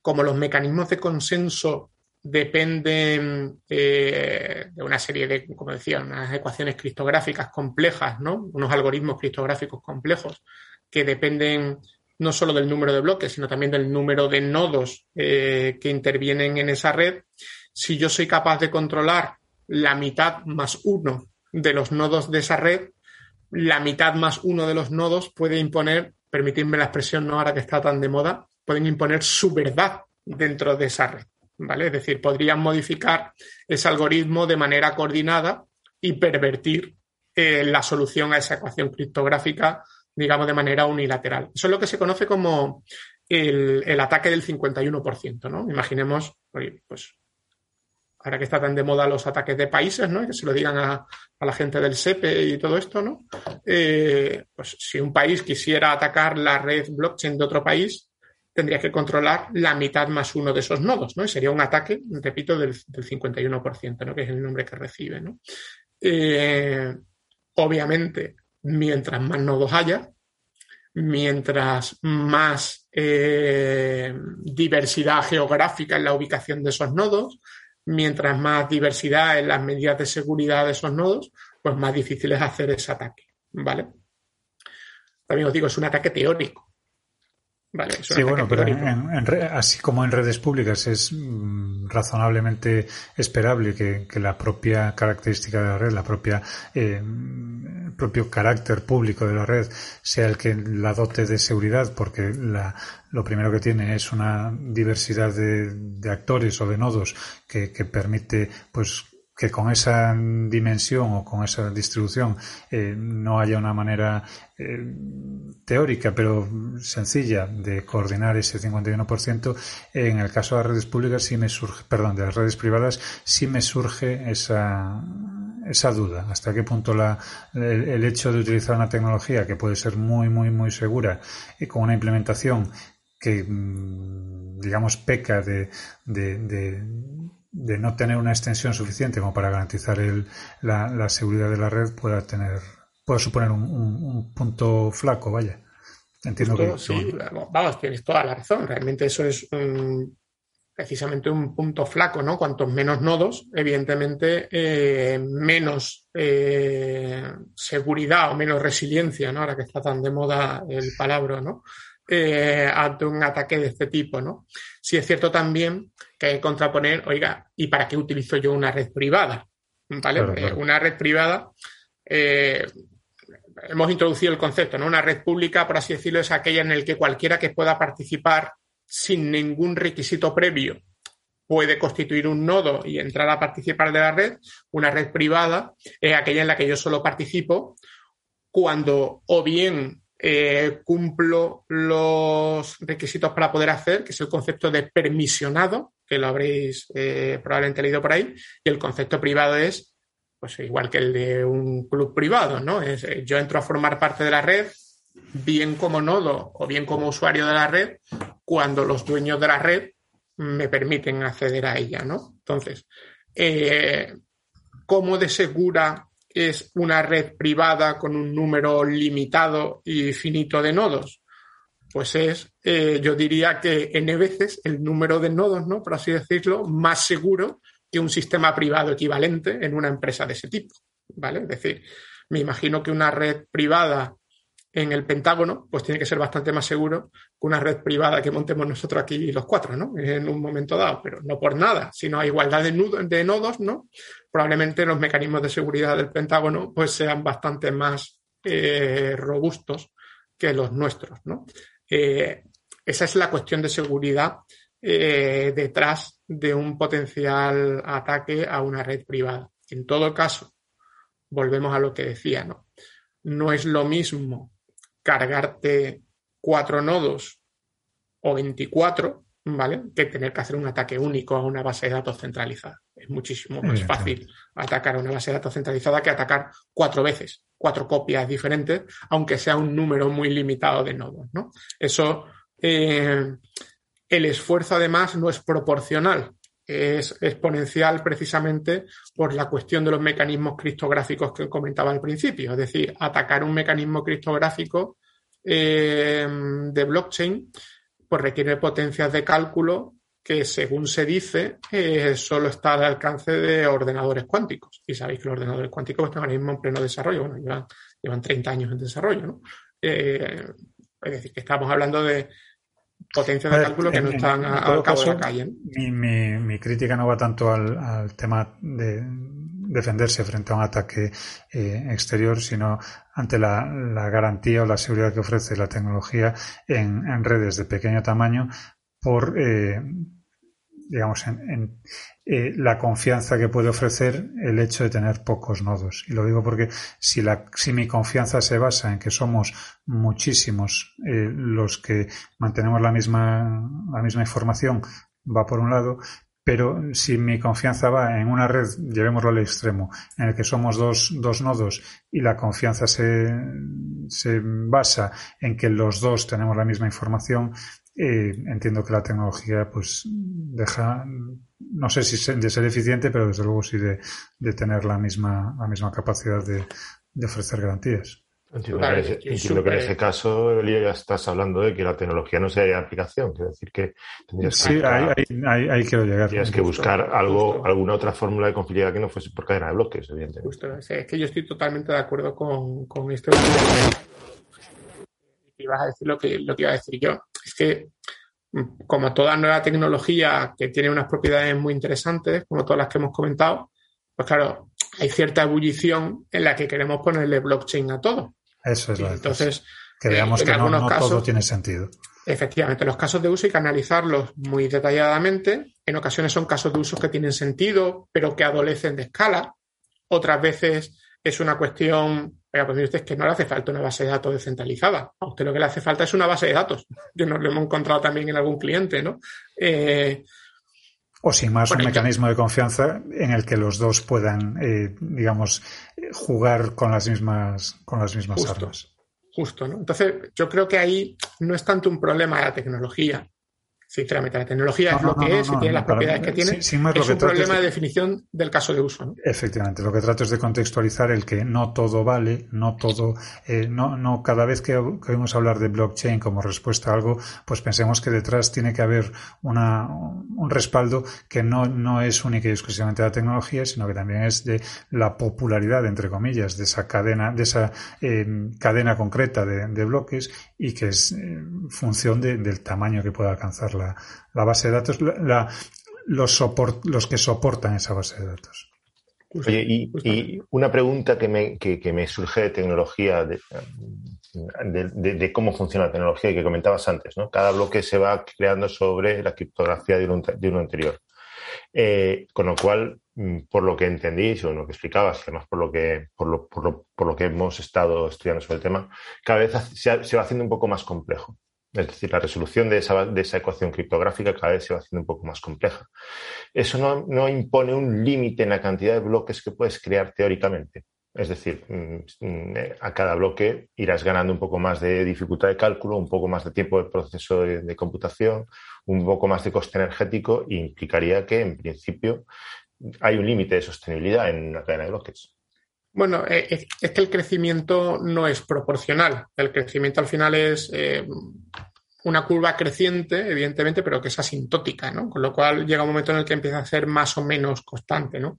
Como los mecanismos de consenso dependen de una serie de, como decía, unas ecuaciones criptográficas complejas, ¿no? Unos algoritmos criptográficos complejos que dependen no solo del número de bloques, sino también del número de nodos eh, que intervienen en esa red, si yo soy capaz de controlar la mitad más uno de los nodos de esa red, la mitad más uno de los nodos puede imponer, permitidme la expresión no ahora que está tan de moda, pueden imponer su verdad dentro de esa red. ¿Vale? Es decir, podrían modificar ese algoritmo de manera coordinada y pervertir eh, la solución a esa ecuación criptográfica digamos, de manera unilateral. Eso es lo que se conoce como el, ataque del 51%, ¿no? Imaginemos, pues, ahora que está tan de moda los ataques de países, ¿no? Que se lo digan a, la gente del SEPE y todo esto, ¿no? Eh, pues si un país quisiera atacar la red blockchain de otro país, tendría que controlar la mitad más uno de esos nodos, ¿no? Y sería un ataque, repito, del, 51%, ¿no? Que es el nombre que recibe, ¿no? Eh, obviamente, mientras más nodos haya, mientras más eh, diversidad geográfica en la ubicación de esos nodos, mientras más diversidad en las medidas de seguridad de esos nodos, pues más difícil es hacer ese ataque, ¿vale? También os digo, es un ataque teórico sí, bueno, pero así como en redes públicas es mm, razonablemente esperable que, la propia característica de la red, la propia eh, el propio carácter público de la red sea el que la dote de seguridad, porque la, lo primero que tiene es una diversidad de, de actores o de nodos que, que permite pues que con esa dimensión o con esa distribución eh, no haya una manera eh, teórica pero sencilla de coordinar ese 51%, en el caso de las redes públicas sí me surge, perdón, de las redes privadas sí me surge esa, esa duda. Hasta qué punto la, el, hecho de utilizar una tecnología que puede ser muy, muy, muy segura y con una implementación que mm, digamos peca de, de de no tener una extensión suficiente como para garantizar el, la, la, seguridad de la red pueda tener puede suponer un, un, punto flaco, vaya. Entiendo que sí, vamos, tienes toda la razón. Realmente eso es precisamente un punto flaco, ¿no? Cuantos menos nodos, evidentemente, eh, menos eh, seguridad o menos resiliencia, ¿no? Ahora que está tan de moda el palabra, ¿no? Eh, ante un ataque de este tipo, ¿no? Sí es cierto también que contraponer, oiga, ¿y para qué utilizo yo una red privada? ¿Vale? una red privada, hemos introducido el concepto, ¿no? Una red pública, por así decirlo, es aquella en la que cualquiera que pueda participar sin ningún requisito previo puede constituir un nodo y entrar a participar de la red. Una red privada es aquella en la que yo solo participo cuando o bien eh, cumplo los requisitos para poder hacer, que es el concepto de permisionado, que lo habréis eh, probablemente leído por ahí, y el concepto privado es, pues igual que el de un club privado, ¿no? Es, eh, yo entro a formar parte de la red, bien como nodo o bien como usuario de la red, cuando los dueños de la red me permiten acceder a ella, ¿no? Entonces, eh, ¿cómo de segura es una red privada con un número limitado y finito de nodos? Pues es, eh, yo diría que N veces el número de nodos, ¿no? Por así decirlo, más seguro que un sistema privado equivalente en una empresa de ese tipo, ¿vale? Es decir, me imagino que una red privada en el Pentágono, pues tiene que ser bastante más seguro que una red privada que montemos nosotros aquí los cuatro, ¿no? En un momento dado, pero no por nada, sino a igualdad de, de nodos, ¿no? Probablemente los mecanismos de seguridad del Pentágono pues sean bastante más eh, robustos que los nuestros, ¿no? Eh, esa es la cuestión de seguridad eh, detrás de un potencial ataque a una red privada. En todo caso, volvemos a lo que decía, ¿no? No es lo mismo cargarte cuatro nodos o 24, ¿vale? Que tener que hacer un ataque único a una base de datos centralizada. Es muchísimo más fácil atacar a una base de datos centralizada que atacar cuatro veces, cuatro copias diferentes, aunque sea un número muy limitado de nodos, ¿no? Eso, eh, el esfuerzo además no es proporcional, es exponencial precisamente por la cuestión de los mecanismos criptográficos que comentaba al principio. Es decir, atacar un mecanismo criptográfico eh, de blockchain pues requiere potencias de cálculo que, según se dice, eh, solo está al alcance de ordenadores cuánticos. Y sabéis que los ordenadores cuánticos están ahora mismo en pleno desarrollo. Bueno, llevan, llevan 30 años en desarrollo, ¿no? Eh, es decir, que estamos hablando de potencias de cálculo que no están al cabo de la calle. Mi, crítica no va tanto al, tema de defenderse frente a un ataque eh, exterior, sino ante la, garantía o la seguridad que ofrece la tecnología en, redes de pequeño tamaño por, eh, digamos, en, eh, la confianza que puede ofrecer el hecho de tener pocos nodos. Y lo digo porque si, la, si mi confianza se basa en que somos muchísimos eh, los que mantenemos la misma, la misma información, va por un lado, pero si mi confianza va en una red, llevémoslo al extremo, en el que somos dos, dos nodos y la confianza se, se basa en que los dos tenemos la misma información, eh, entiendo que la tecnología pues deja, no sé si de ser eficiente, pero desde luego sí de, de tener la misma, la misma capacidad de, de ofrecer garantías. Entiendo, que, en ese caso, Elías, ya estás hablando de que la tecnología no sea de aplicación. Quiero decir que tendrías que, ahí, ahí, quiero llegar. Tienes que buscar algo, alguna otra fórmula de confiabilidad que no fuese por cadena de bloques, evidentemente. es que yo estoy totalmente de acuerdo con, con esto. Y vas a decir lo que, lo que iba a decir yo. Es que, como toda nueva tecnología que tiene unas propiedades muy interesantes, como todas las que hemos comentado, pues claro, hay cierta ebullición en la que queremos ponerle blockchain a todo. Eso es lo Entonces, que veamos que no, todo tiene sentido. Efectivamente, los casos de uso hay que analizarlos muy detalladamente. En ocasiones son casos de uso que tienen sentido, pero que adolecen de escala. Otras veces es una cuestión, oiga, pues usted que no le hace falta una base de datos descentralizada. A usted lo que le hace falta es una base de datos. Yo nos lo hemos encontrado también en algún cliente, ¿no? Eh, o sin más, un mecanismo de confianza en el que los dos puedan, eh, digamos, jugar con las mismas, con las mismas armas. Justo, ¿no? Entonces, yo creo que ahí no es tanto un problema de la tecnología, sinceramente. La tecnología es lo que es y tiene las propiedades que tiene. es un problema de definición del caso de uso. Efectivamente, lo que trato es de contextualizar el que no todo vale, no todo, eh, no, no cada vez que, oímos hablar de blockchain como respuesta a algo, pues pensemos que detrás tiene que haber una, un respaldo que no, no es única y exclusivamente de la tecnología, sino que también es de la popularidad, entre comillas, de esa cadena, de esa eh, cadena concreta de, de, bloques y que es eh, función de, del tamaño que pueda alcanzar la, la base de datos, la, los, los que soportan esa base de datos. Oye, y, una pregunta que me, que, me, surge de tecnología, de, de, cómo funciona la tecnología y que comentabas antes, ¿no? Cada bloque se va creando sobre la criptografía de uno, de uno anterior. Eh, con lo cual, mm, por lo que entendí, o lo que explicabas, además por lo que, por lo, por lo, por lo que hemos estado estudiando sobre el tema, cada vez se, se va haciendo un poco más complejo. Es decir, la resolución de esa, de ecuación criptográfica cada vez se va haciendo un poco más compleja. Eso no, impone un límite en la cantidad de bloques que puedes crear teóricamente. Es decir, mm, mm, a cada bloque irás ganando un poco más de dificultad de cálculo, un poco más de tiempo de proceso de, computación, un poco más de coste energético implicaría que, en principio, hay un límite de sostenibilidad en una cadena de bloques. Bueno, eh, es, que el crecimiento no es proporcional. El crecimiento al final es eh, una curva creciente, evidentemente, pero que es asintótica, ¿no? Con lo cual llega un momento en el que empieza a ser más o menos constante, ¿no?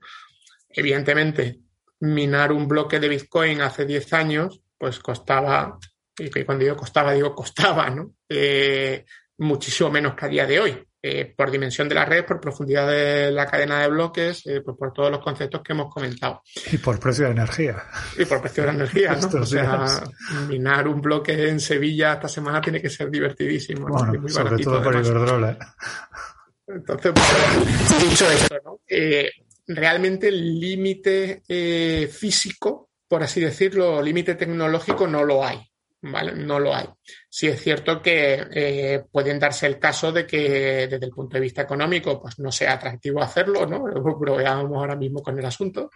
Evidentemente, minar un bloque de Bitcoin hace 10 años, pues costaba, y cuando digo costaba, digo costaba, ¿no? Eh, muchísimo menos que a día de hoy. Eh, por dimensión de la red, por profundidad de la cadena de bloques, eh, pues por todos los conceptos que hemos comentado. Y por precio de energía. Y por precio de energía, ¿no? o sea, minar un bloque en Sevilla esta semana tiene que ser divertidísimo. Bueno, sobre todo por Iberdrola. Entonces, pues, dicho esto, ¿no? Eh, realmente el límite físico, por así decirlo, límite tecnológico no lo hay. ¿vale? No lo hay. Sí es cierto que eh, pueden darse el caso de que desde el punto de vista económico pues no sea atractivo hacerlo, ¿no? <laughs> Lo veamos ahora mismo con el asunto.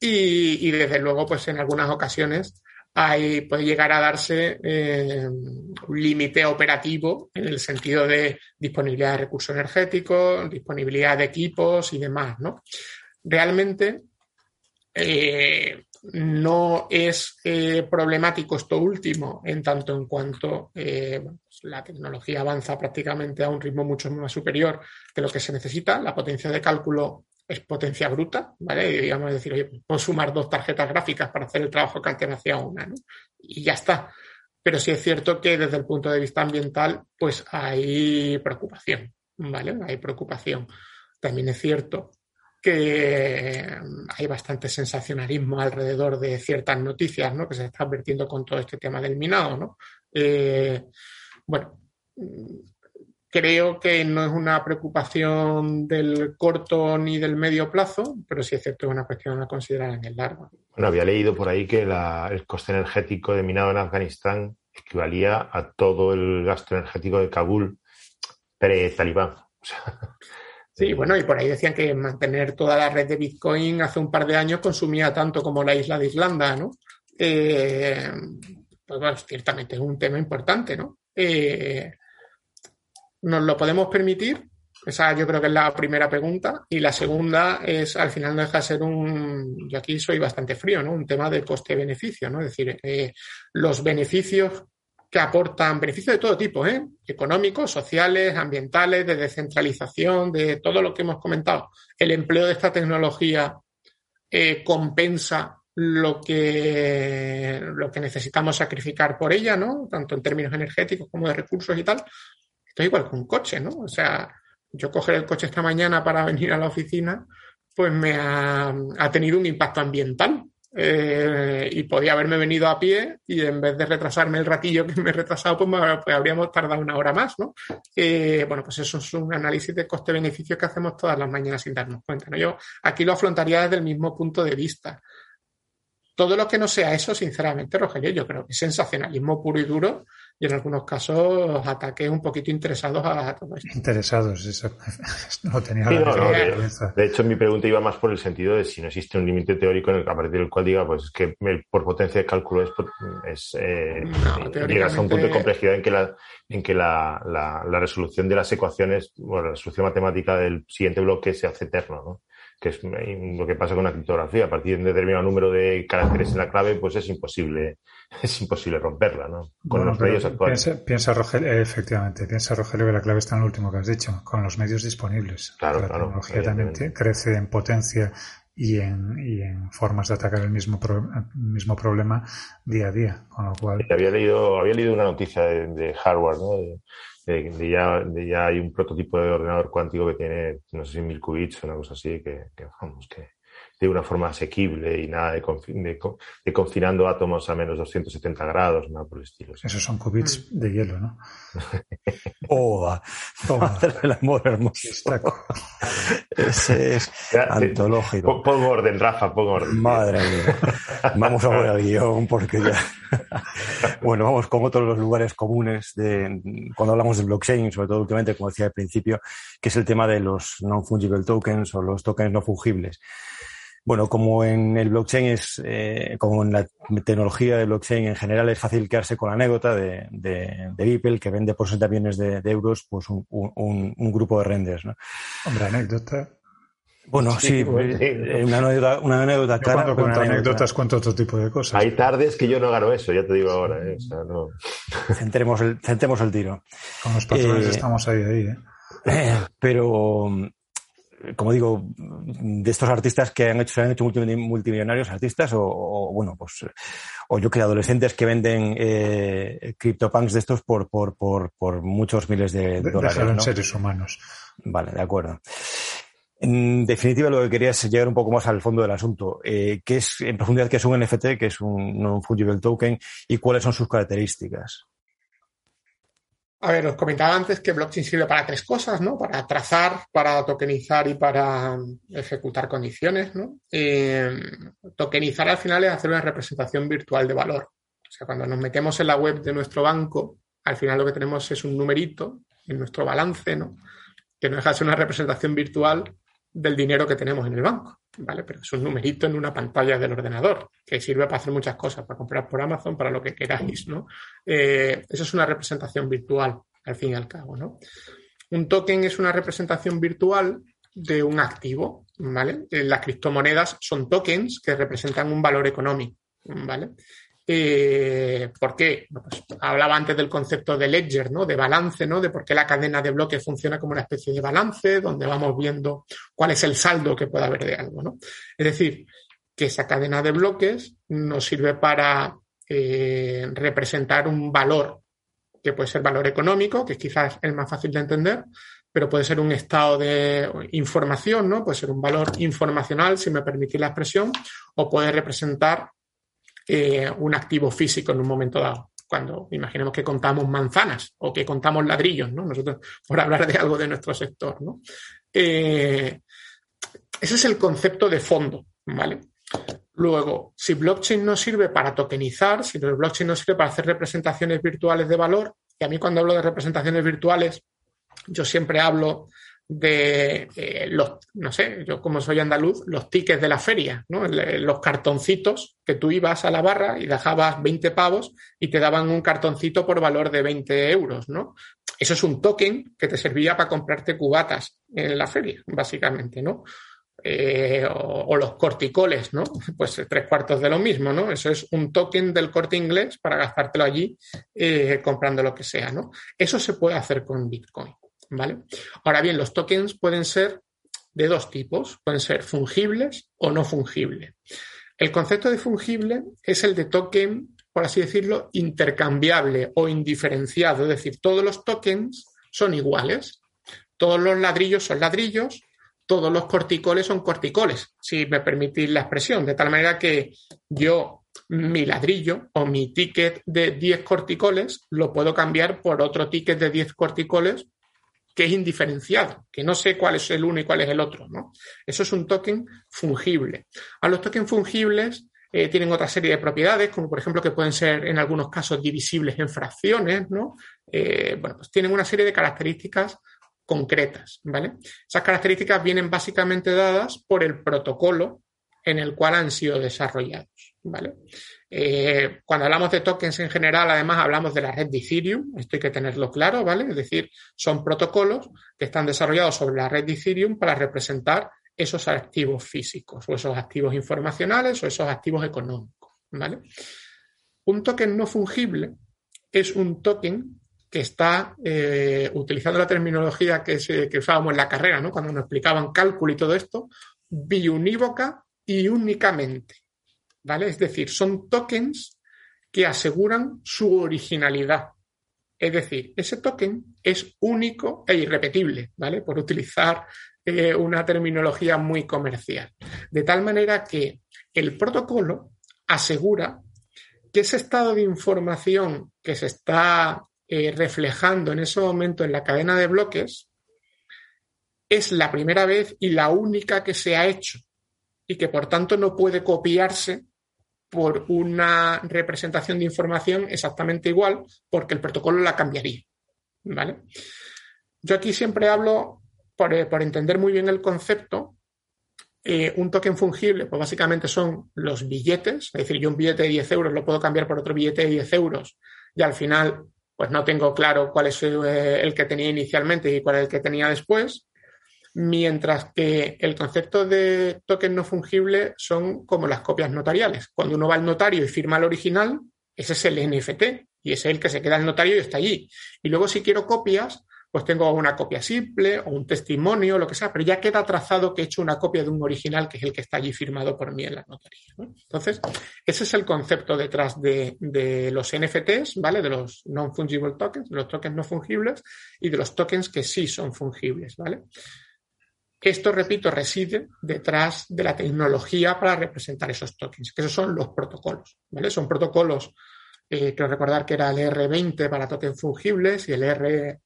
Y, desde luego, pues en algunas ocasiones hay, puede llegar a darse eh, un límite operativo en el sentido de disponibilidad de recursos energéticos, disponibilidad de equipos y demás, ¿no? Realmente, eh, no es eh, problemático esto último en tanto en cuanto eh, pues la tecnología avanza prácticamente a un ritmo mucho más superior de lo que se necesita. La potencia de cálculo es potencia bruta, ¿vale? Y digamos decir, oye, puedo sumar dos tarjetas gráficas para hacer el trabajo que antes hacía una, ¿no? Y ya está. Pero sí es cierto que desde el punto de vista ambiental, pues hay preocupación, ¿vale? Hay preocupación. También es cierto que hay bastante sensacionalismo alrededor de ciertas noticias ¿no? que se están vertiendo con todo este tema del minado. ¿no? Eh, bueno, creo que no es una preocupación del corto ni del medio plazo, pero sí es cierto que es una cuestión a considerar en el largo. Bueno, había leído por ahí que el coste energético de minado en Afganistán equivalía a todo el gasto energético de Kabul pre-Talibán. <laughs> O sea, Sí, bueno, y por ahí decían que mantener toda la red de Bitcoin hace un par de años consumía tanto como la isla de Irlanda, ¿no? Eh, pues bueno, ciertamente es un tema importante, ¿no? Eh, ¿Nos lo podemos permitir? Esa yo creo que es la primera pregunta. Y la segunda es, al final no deja de ser un, yo aquí soy bastante frío, ¿no? Un tema de coste-beneficio, ¿no? Es decir, eh, los beneficios que aportan beneficios de todo tipo, ¿eh? económicos, sociales, ambientales, de descentralización, de todo lo que hemos comentado. El empleo de esta tecnología eh, compensa lo que, lo que necesitamos sacrificar por ella, ¿no? Tanto en términos energéticos como de recursos y tal. Esto es igual con un coche, ¿no? O sea, yo coger el coche esta mañana para venir a la oficina, pues me ha, ha tenido un impacto ambiental eh, y podía haberme venido a pie y en vez de retrasarme el ratillo que me he retrasado, pues, pues habríamos tardado una hora más, ¿no? Eh, bueno, pues eso es un análisis de coste-beneficio que hacemos todas las mañanas sin darnos cuenta, ¿no? Yo aquí lo afrontaría desde el mismo punto de vista. Todo lo que no sea eso, sinceramente, Rogelio, yo creo que es sensacionalismo puro y duro y en algunos casos ataques un poquito interesados a todo esto. Interesados, eso <laughs> no tenía de, hecho, mi pregunta iba más por el sentido de si no existe un límite teórico en el, a partir del cual diga, pues que por potencia de cálculo es, es eh, llegas a un punto de complejidad en que la, en que la, la, resolución de las ecuaciones, bueno, la resolución matemática del siguiente bloque se hace eterno, ¿no? Que es lo que pasa con la criptografía. A partir de un determinado número de caracteres en la clave, pues es imposible, <laughs> es imposible romperla, ¿no? Con los medios actuales. Piensa, Rogelio, efectivamente, piensa Rogelio que la clave está en lo último que has dicho, con los medios disponibles. Claro, la tecnología también crece en potencia y en, y en formas de atacar el mismo, mismo problema día a día, con lo cual... Había leído, había leído una noticia de, de Harvard, ¿no? de, ya, de ya hay un prototipo de ordenador cuántico que tiene, no sé si mil qubits o una cosa así, que vamos, que, de una forma asequible y nada de, de, confinando átomos a menos 270 grados, nada por el estilo. Esos son qubits mm. de hielo, ¿no? <laughs> Oda. <laughs> El amor hermoso. Ese es antológico. Pongo orden, Rafa, pongo orden. Madre mía. Vamos a ver al guion porque ya. <laughs> bueno, vamos con otros los lugares comunes de cuando hablamos de blockchain, sobre todo últimamente, como decía al principio, que es el tema de los non-fungible tokens o los tokens no fungibles. Bueno, como en el blockchain es, eh, como en la tecnología de blockchain en general, es fácil quedarse con la anécdota de, de, de Beeple, que vende por 60 millones de, euros pues un, un, un, grupo de renders. ¿no? Hombre, anécdota. Bueno, sí, eh, una anécdota, una anécdota. Cuando cuento anécdotas, cuento otro tipo de cosas. Hay tardes que yo no gano eso, ya te digo ahora. ¿eh? O sea, no. <laughs> centremos, el, centremos el tiro. Con los patrones eh, estamos ahí, ahí. ¿eh? <clears throat> Pero como digo, de estos artistas que han hecho, se han hecho multimillonarios artistas o, bueno, pues, o yo creo adolescentes que venden eh, CryptoPunks de estos por, por, por, por muchos miles de, dólares. ¿no? seres humanos. Vale, de acuerdo. En definitiva, lo que quería es llegar un poco más al fondo del asunto. Eh, ¿Qué es, en profundidad, qué es un NFT, qué es un non-fungible token y cuáles son sus características? A ver, os comentaba antes que blockchain sirve para tres cosas, ¿no? Para trazar, para tokenizar y para ejecutar condiciones, ¿no? Eh, tokenizar al final es hacer una representación virtual de valor. O sea, cuando nos metemos en la web de nuestro banco, al final lo que tenemos es un numerito en nuestro balance, ¿no? Que no deja de ser una representación virtual del dinero que tenemos en el banco, ¿vale? Pero es un numerito en una pantalla del ordenador que sirve para hacer muchas cosas, para comprar por Amazon, para lo que queráis, ¿no? Eh, eso es una representación virtual, al fin y al cabo, ¿no? Un token es una representación virtual de un activo, ¿vale? Eh, las criptomonedas son tokens que representan un valor económico, ¿vale? Eh, ¿Por qué? Pues hablaba antes del concepto de ledger, ¿no? De balance, ¿no? De por qué la cadena de bloques funciona como una especie de balance, donde vamos viendo cuál es el saldo que puede haber de algo, ¿no? Es decir, que esa cadena de bloques nos sirve para eh, representar un valor, que puede ser valor económico, que es quizás el más fácil de entender, pero puede ser un estado de información, ¿no? Puede ser un valor informacional, si me permitís la expresión, o puede representar eh, un activo físico en un momento dado. Cuando imaginemos que contamos manzanas o que contamos ladrillos, ¿no? Nosotros, por hablar de algo de nuestro sector, ¿no? Eh, ese es el concepto de fondo, ¿vale? Luego, si blockchain no sirve para tokenizar, si el blockchain no sirve para hacer representaciones virtuales de valor, y a mí cuando hablo de representaciones virtuales, yo siempre hablo de eh, los, no sé, yo como soy andaluz, los tickets de la feria, ¿no? los cartoncitos que tú ibas a la barra y dejabas 20 pavos y te daban un cartoncito por valor de 20 euros, ¿no? Eso es un token que te servía para comprarte cubatas en la feria, básicamente, ¿no? Eh, o, los corticoles, ¿no? Pues tres cuartos de lo mismo, ¿no? Eso es un token del corte inglés para gastártelo allí eh, comprando lo que sea, ¿no? Eso se puede hacer con Bitcoin. ¿Vale? Ahora bien, los tokens pueden ser de dos tipos, pueden ser fungibles o no fungibles. El concepto de fungible es el de token, por así decirlo, intercambiable o indiferenciado, es decir, todos los tokens son iguales, todos los ladrillos son ladrillos, todos los corticoles son corticoles, si me permitís la expresión, de tal manera que yo mi ladrillo o mi ticket de 10 corticoles lo puedo cambiar por otro ticket de 10 corticoles que es indiferenciado, que no sé cuál es el uno y cuál es el otro, ¿no? Eso es un token fungible. A los tokens fungibles eh, tienen otra serie de propiedades, como por ejemplo que pueden ser en algunos casos divisibles en fracciones, ¿no? Eh, bueno, pues tienen una serie de características concretas, ¿vale? Esas características vienen básicamente dadas por el protocolo en el cual han sido desarrollados, ¿vale? Eh, cuando hablamos de tokens en general, además hablamos de la red de Ethereum, esto hay que tenerlo claro, ¿vale? Es decir, son protocolos que están desarrollados sobre la red de Ethereum para representar esos activos físicos o esos activos informacionales o esos activos económicos. ¿vale? Un token no fungible es un token que está eh, utilizando la terminología que, que, usábamos en la carrera, ¿no? cuando nos explicaban cálculo y todo esto, biunívoca y únicamente. ¿Vale? Es decir, son tokens que aseguran su originalidad. Es decir, ese token es único e irrepetible, ¿vale? Por utilizar eh, una terminología muy comercial. De tal manera que el protocolo asegura que ese estado de información que se está eh, reflejando en ese momento en la cadena de bloques es la primera vez y la única que se ha hecho y que por tanto no puede copiarse por una representación de información exactamente igual porque el protocolo la cambiaría. ¿Vale? Yo aquí siempre hablo eh, por, entender muy bien el concepto, eh, un token fungible, pues básicamente son los billetes, es decir, yo un billete de 10 euros lo puedo cambiar por otro billete de 10 euros y al final, pues no tengo claro cuál es eh, el que tenía inicialmente y cuál es el que tenía después, mientras que el concepto de token no fungible son como las copias notariales. Cuando uno va al notario y firma el original, ese es el NFT y es el que se queda el notario y está allí. Y luego si quiero copias, pues tengo una copia simple o un testimonio, lo que sea, pero ya queda trazado que he hecho una copia de un original que es el que está allí firmado por mí en la notaría. Entonces, ese es el concepto detrás de, los NFTs, ¿vale? De los non-fungible tokens, de los tokens no fungibles y de los tokens que sí son fungibles, ¿vale? Esto, repito, reside detrás de la tecnología para representar esos tokens, que esos son los protocolos, ¿vale? Son protocolos, eh, quiero recordar que era el R20 para tokens fungibles y el R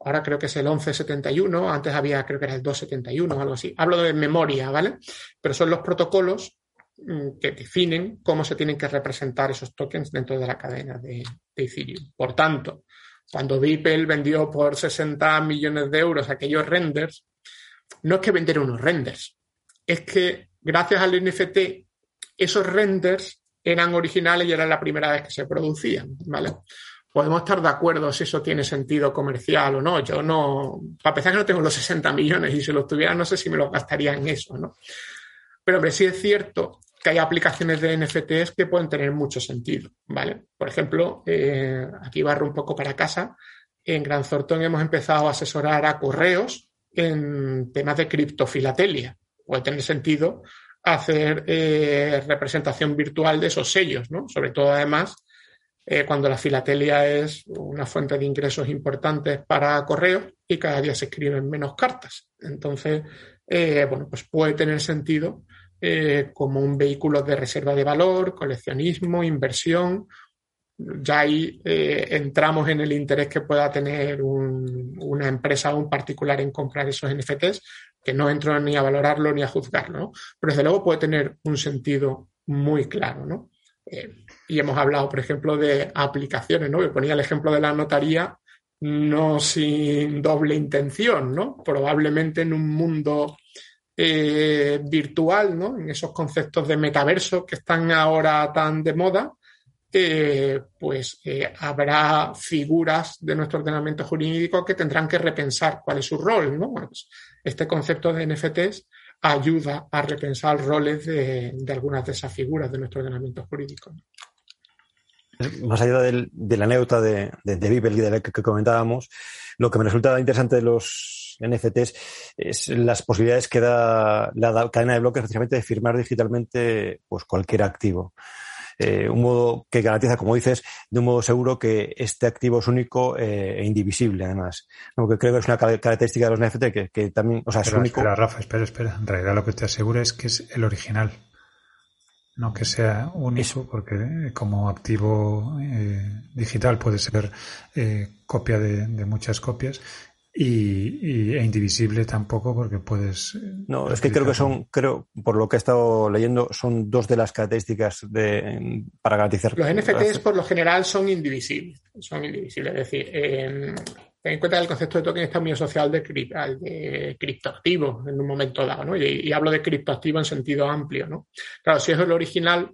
ahora creo que es el 1171, antes había, creo que era el 271 o algo así. Hablo de memoria, ¿vale? Pero son los protocolos mm, que definen cómo se tienen que representar esos tokens dentro de la cadena de, Ethereum. Por tanto, cuando Beeple vendió por 60 millones de euros aquellos renders, no es que vendieron unos renders, es que gracias al NFT esos renders eran originales y era la primera vez que se producían, ¿vale? podemos estar de acuerdo si eso tiene sentido comercial o no. Yo no, a pesar que no tengo los 60 millones y si los tuviera no sé si me los gastaría en eso, ¿no? Pero sí es cierto que hay aplicaciones de NFTs que pueden tener mucho sentido, ¿vale? Por ejemplo, eh, aquí barro un poco para casa, en Gran Thornton hemos empezado a asesorar a correos en temas de criptofilatelia. Puede tener sentido hacer eh, representación virtual de esos sellos, ¿no? Sobre todo, además, eh, cuando la filatelia es una fuente de ingresos importantes para correos y cada día se escriben menos cartas. Entonces, eh, bueno, pues puede tener sentido como un vehículo de reserva de valor, coleccionismo, inversión. Ya ahí entramos en el interés que pueda tener una empresa o un particular en comprar esos NFTs, que no entro ni a valorarlo ni a juzgarlo, pero desde luego puede tener un sentido muy claro, ¿no? y hemos hablado, por ejemplo, de aplicaciones, ¿no? Yo ponía el ejemplo de la notaría no sin doble intención, ¿no? Probablemente en un mundo eh, virtual, ¿no? En esos conceptos de metaverso que están ahora tan de moda, eh, pues eh, habrá figuras de nuestro ordenamiento jurídico que tendrán que repensar cuál es su rol, ¿no? Pues este concepto de NFTs ayuda a repensar roles de, algunas de esas figuras de nuestro ordenamiento jurídico. Más allá de la anécdota de, de, de que, comentábamos, lo que me resulta interesante de los NFTs es las posibilidades que da la cadena de bloques precisamente de firmar digitalmente pues cualquier activo. Eh, un modo que garantiza, como dices, de un modo seguro que este activo es único eh, e indivisible, además. Porque creo que es una característica de los NFT que, también, o sea, es único. Espera, Rafa, espera, espera. En realidad lo que te asegura es que es el original. No que sea único, porque eh, como activo digital puede ser copia de, muchas copias y, e indivisible tampoco porque puedes. Eh, no, es que creo que son, creo, por lo que he estado leyendo, son dos de las características de, para garantizar. Los NFTs por lo general son indivisibles. Son indivisibles. Es decir, ten en cuenta que el concepto de token está muy asociado al de, al de criptoactivo en un momento dado, ¿no? Y, y hablo de criptoactivo en sentido amplio, ¿no? Claro, si es el original,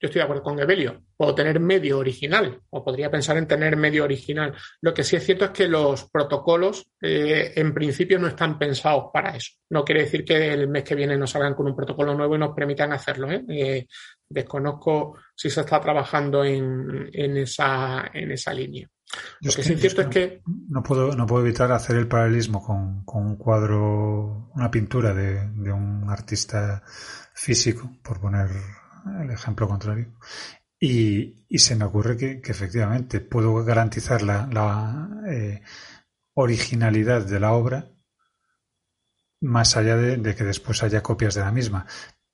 yo estoy de acuerdo con Evelio. Puedo tener medio original, o podría pensar en tener medio original. Lo que sí es cierto es que los protocolos, eh, en principio, no están pensados para eso. No quiere decir que el mes que viene nos salgan con un protocolo nuevo y nos permitan hacerlo. ¿eh? Eh, desconozco si se está trabajando en, esa, en esa línea. Lo que, sí es cierto es que. No puedo, no puedo evitar hacer el paralelismo con, un cuadro, una pintura de un artista físico, por poner el ejemplo contrario. Y, se me ocurre que, efectivamente puedo garantizar la, eh, originalidad de la obra más allá de, que después haya copias de la misma.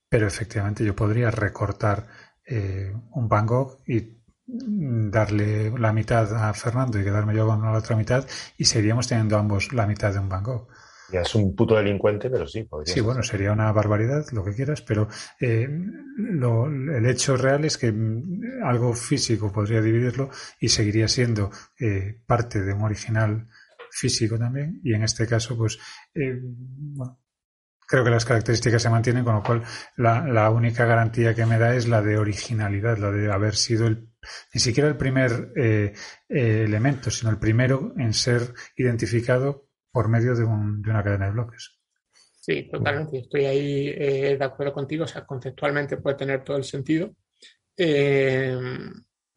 Pero efectivamente yo podría recortar eh, un Van Gogh y darle la mitad a Fernando y quedarme yo con la otra mitad y seguiríamos teniendo ambos la mitad de un Van Gogh. Ya es un puto delincuente, pero sí, podría Sí, bueno, sería una barbaridad, lo que quieras, pero eh, el hecho real es que mm, algo físico podría dividirlo y seguiría siendo eh, parte de un original físico también, y en este caso, pues, eh, bueno, creo que las características se mantienen, con lo cual la, la, única garantía que me da es la de originalidad, la de haber sido el, ni siquiera el primer elemento, sino el primero en ser identificado por medio de, una cadena de bloques. Sí, totalmente. Estoy ahí eh, de acuerdo contigo. O sea, conceptualmente puede tener todo el sentido. Eh,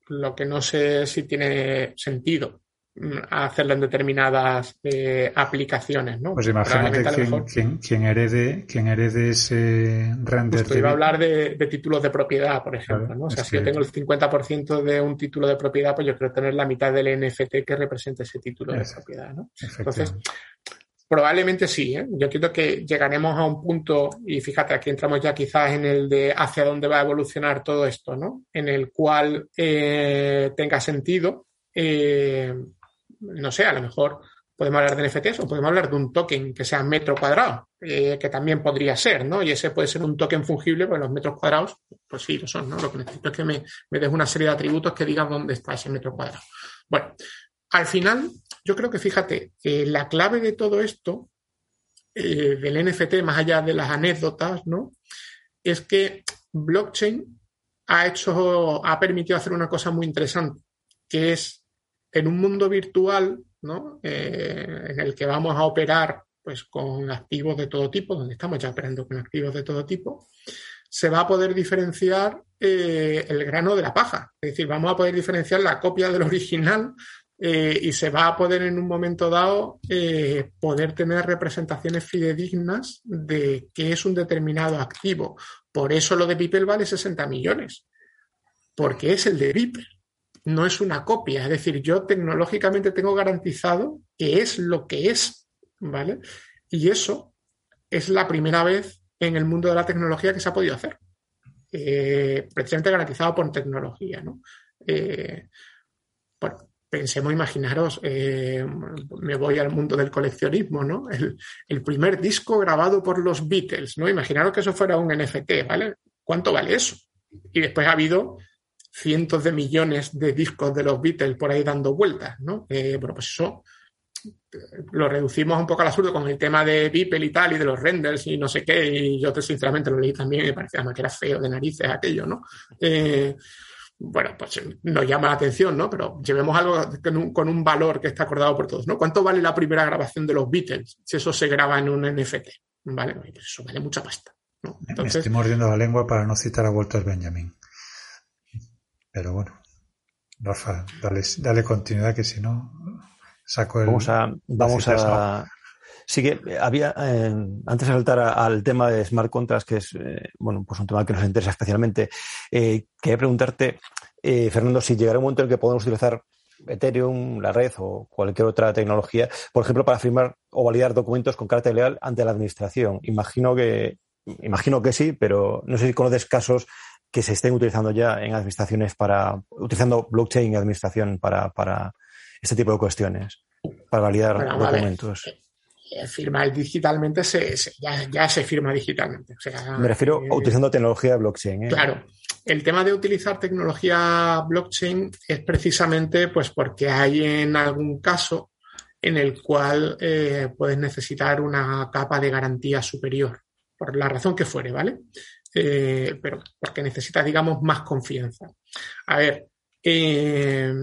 lo que no sé si tiene sentido mm, hacerlo en determinadas eh, aplicaciones, ¿no? Pues imagínate quien, herede, quien herede ese render. Pues iba a hablar de, títulos de propiedad, por ejemplo, ¿no? O sea, si yo tengo el 50% de un título de propiedad, pues yo quiero tener la mitad del NFT que represente ese título de propiedad, ¿no? Entonces, Probablemente sí, ¿eh? yo creo que llegaremos a un punto, y fíjate, aquí entramos ya quizás en el de hacia dónde va a evolucionar todo esto, ¿no? En el cual eh, tenga sentido, eh, no sé, a lo mejor podemos hablar de NFTs o podemos hablar de un token que sea metro cuadrado, que también podría ser, ¿no? Y ese puede ser un token fungible, pues los metros cuadrados, pues sí, lo son, ¿no? Lo que necesito es que me, me des una serie de atributos que digan dónde está ese metro cuadrado. Bueno, al final, yo creo que fíjate, la clave de todo esto, eh, del NFT, más allá de las anécdotas, ¿no? Es que blockchain ha hecho, ha permitido hacer una cosa muy interesante, que es en un mundo virtual, ¿no? Eh, en el que vamos a operar pues con activos de todo tipo, donde estamos ya operando con activos de todo tipo, se va a poder diferenciar eh, el grano de la paja. Es decir, vamos a poder diferenciar la copia del original eh, y se va a poder en un momento dado poder tener representaciones fidedignas de qué es un determinado activo. Por eso lo de People vale 60 millones, porque es el de People, no es una copia. Es decir, yo tecnológicamente tengo garantizado que es lo que es, ¿vale? Y eso es la primera vez en el mundo de la tecnología que se ha podido hacer. Eh, precisamente garantizado por tecnología, ¿no? bueno, pensemos, imaginaros, eh, me voy al mundo del coleccionismo, ¿no? El, primer disco grabado por los Beatles, ¿no? Imaginaros que eso fuera un NFT, ¿vale? ¿Cuánto vale eso? Y después ha habido cientos de millones de discos de los Beatles por ahí dando vueltas, ¿no? Eh, bueno, pues eso lo reducimos un poco al absurdo con el tema de Beeple y tal, y de los renders y no sé qué, y yo sinceramente lo leí también y me parecía que era feo de narices aquello, ¿no? Eh, bueno, pues nos llama la atención, ¿no? Pero llevemos algo con un, valor que está acordado por todos, ¿no? ¿Cuánto vale la primera grabación de los Beatles si eso se graba en un NFT? ¿Vale? Pues eso vale mucha pasta. ¿no? Me estoy mordiendo la lengua para no citar a Walter Benjamin. Pero bueno, Rafa, dale, continuidad que si no saco el... Vamos a... Vamos a... Sí que había, eh, antes de saltar al tema de smart contracts, que es eh, bueno, pues un tema que nos interesa especialmente, eh, quería preguntarte, eh, Fernando, si llegará un momento en el que podemos utilizar Ethereum, la red o cualquier otra tecnología, por ejemplo, para firmar o validar documentos con carácter legal ante la administración. Imagino que, imagino que sí, pero no sé si conoces casos que se estén utilizando ya en administraciones para, utilizando blockchain en administración para, para este tipo de cuestiones. para validar documentos. Eh, eh, firmar digitalmente se, ya, se firma digitalmente. Me refiero a utilizando tecnología de blockchain. Claro. El tema de utilizar tecnología blockchain es precisamente pues porque hay en algún caso en el cual puedes necesitar una capa de garantía superior, por la razón que fuere, ¿vale? Pero porque necesitas, digamos, más confianza. A ver, eh,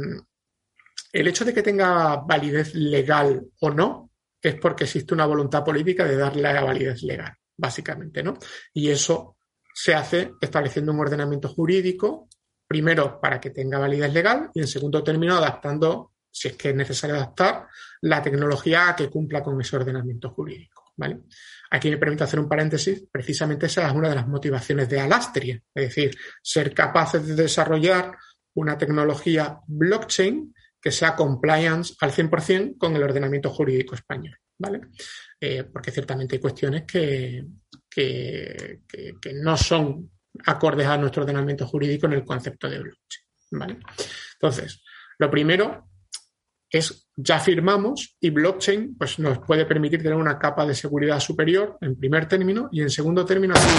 el hecho de que tenga validez legal o no es porque existe una voluntad política de darle la validez legal, básicamente, ¿no? Y eso se hace estableciendo un ordenamiento jurídico, primero para que tenga validez legal y en segundo término adaptando, si es que es necesario adaptar, la tecnología a que cumpla con ese ordenamiento jurídico, ¿vale? Aquí me permito hacer un paréntesis, precisamente esa es una de las motivaciones de Alastria, es decir, ser capaces de desarrollar una tecnología blockchain que sea compliance al 100% con el ordenamiento jurídico español, ¿vale? Eh, porque ciertamente hay cuestiones que, que, no son acordes a nuestro ordenamiento jurídico en el concepto de blockchain, ¿vale? Entonces, lo primero es ya firmamos y blockchain pues, nos puede permitir tener una capa de seguridad superior en primer término y en segundo término hacer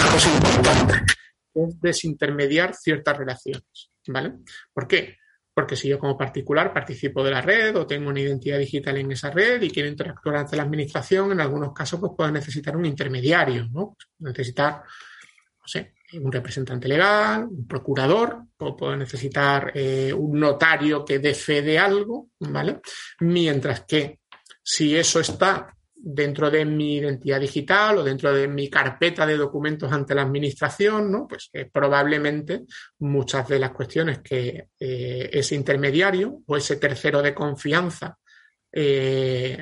es desintermediar ciertas relaciones. ¿Vale? ¿Por qué? Porque si yo como particular participo de la red o tengo una identidad digital en esa red y quiero interactuar ante la administración, en algunos casos pues puedo necesitar un intermediario, ¿no? Necesitar, no sé, un representante legal, un procurador, o puedo necesitar eh, un notario que dé de algo, ¿vale? Mientras que si eso está dentro de mi identidad digital o dentro de mi carpeta de documentos ante la administración, ¿no? Pues eh, probablemente muchas de las cuestiones que eh, ese intermediario o ese tercero de confianza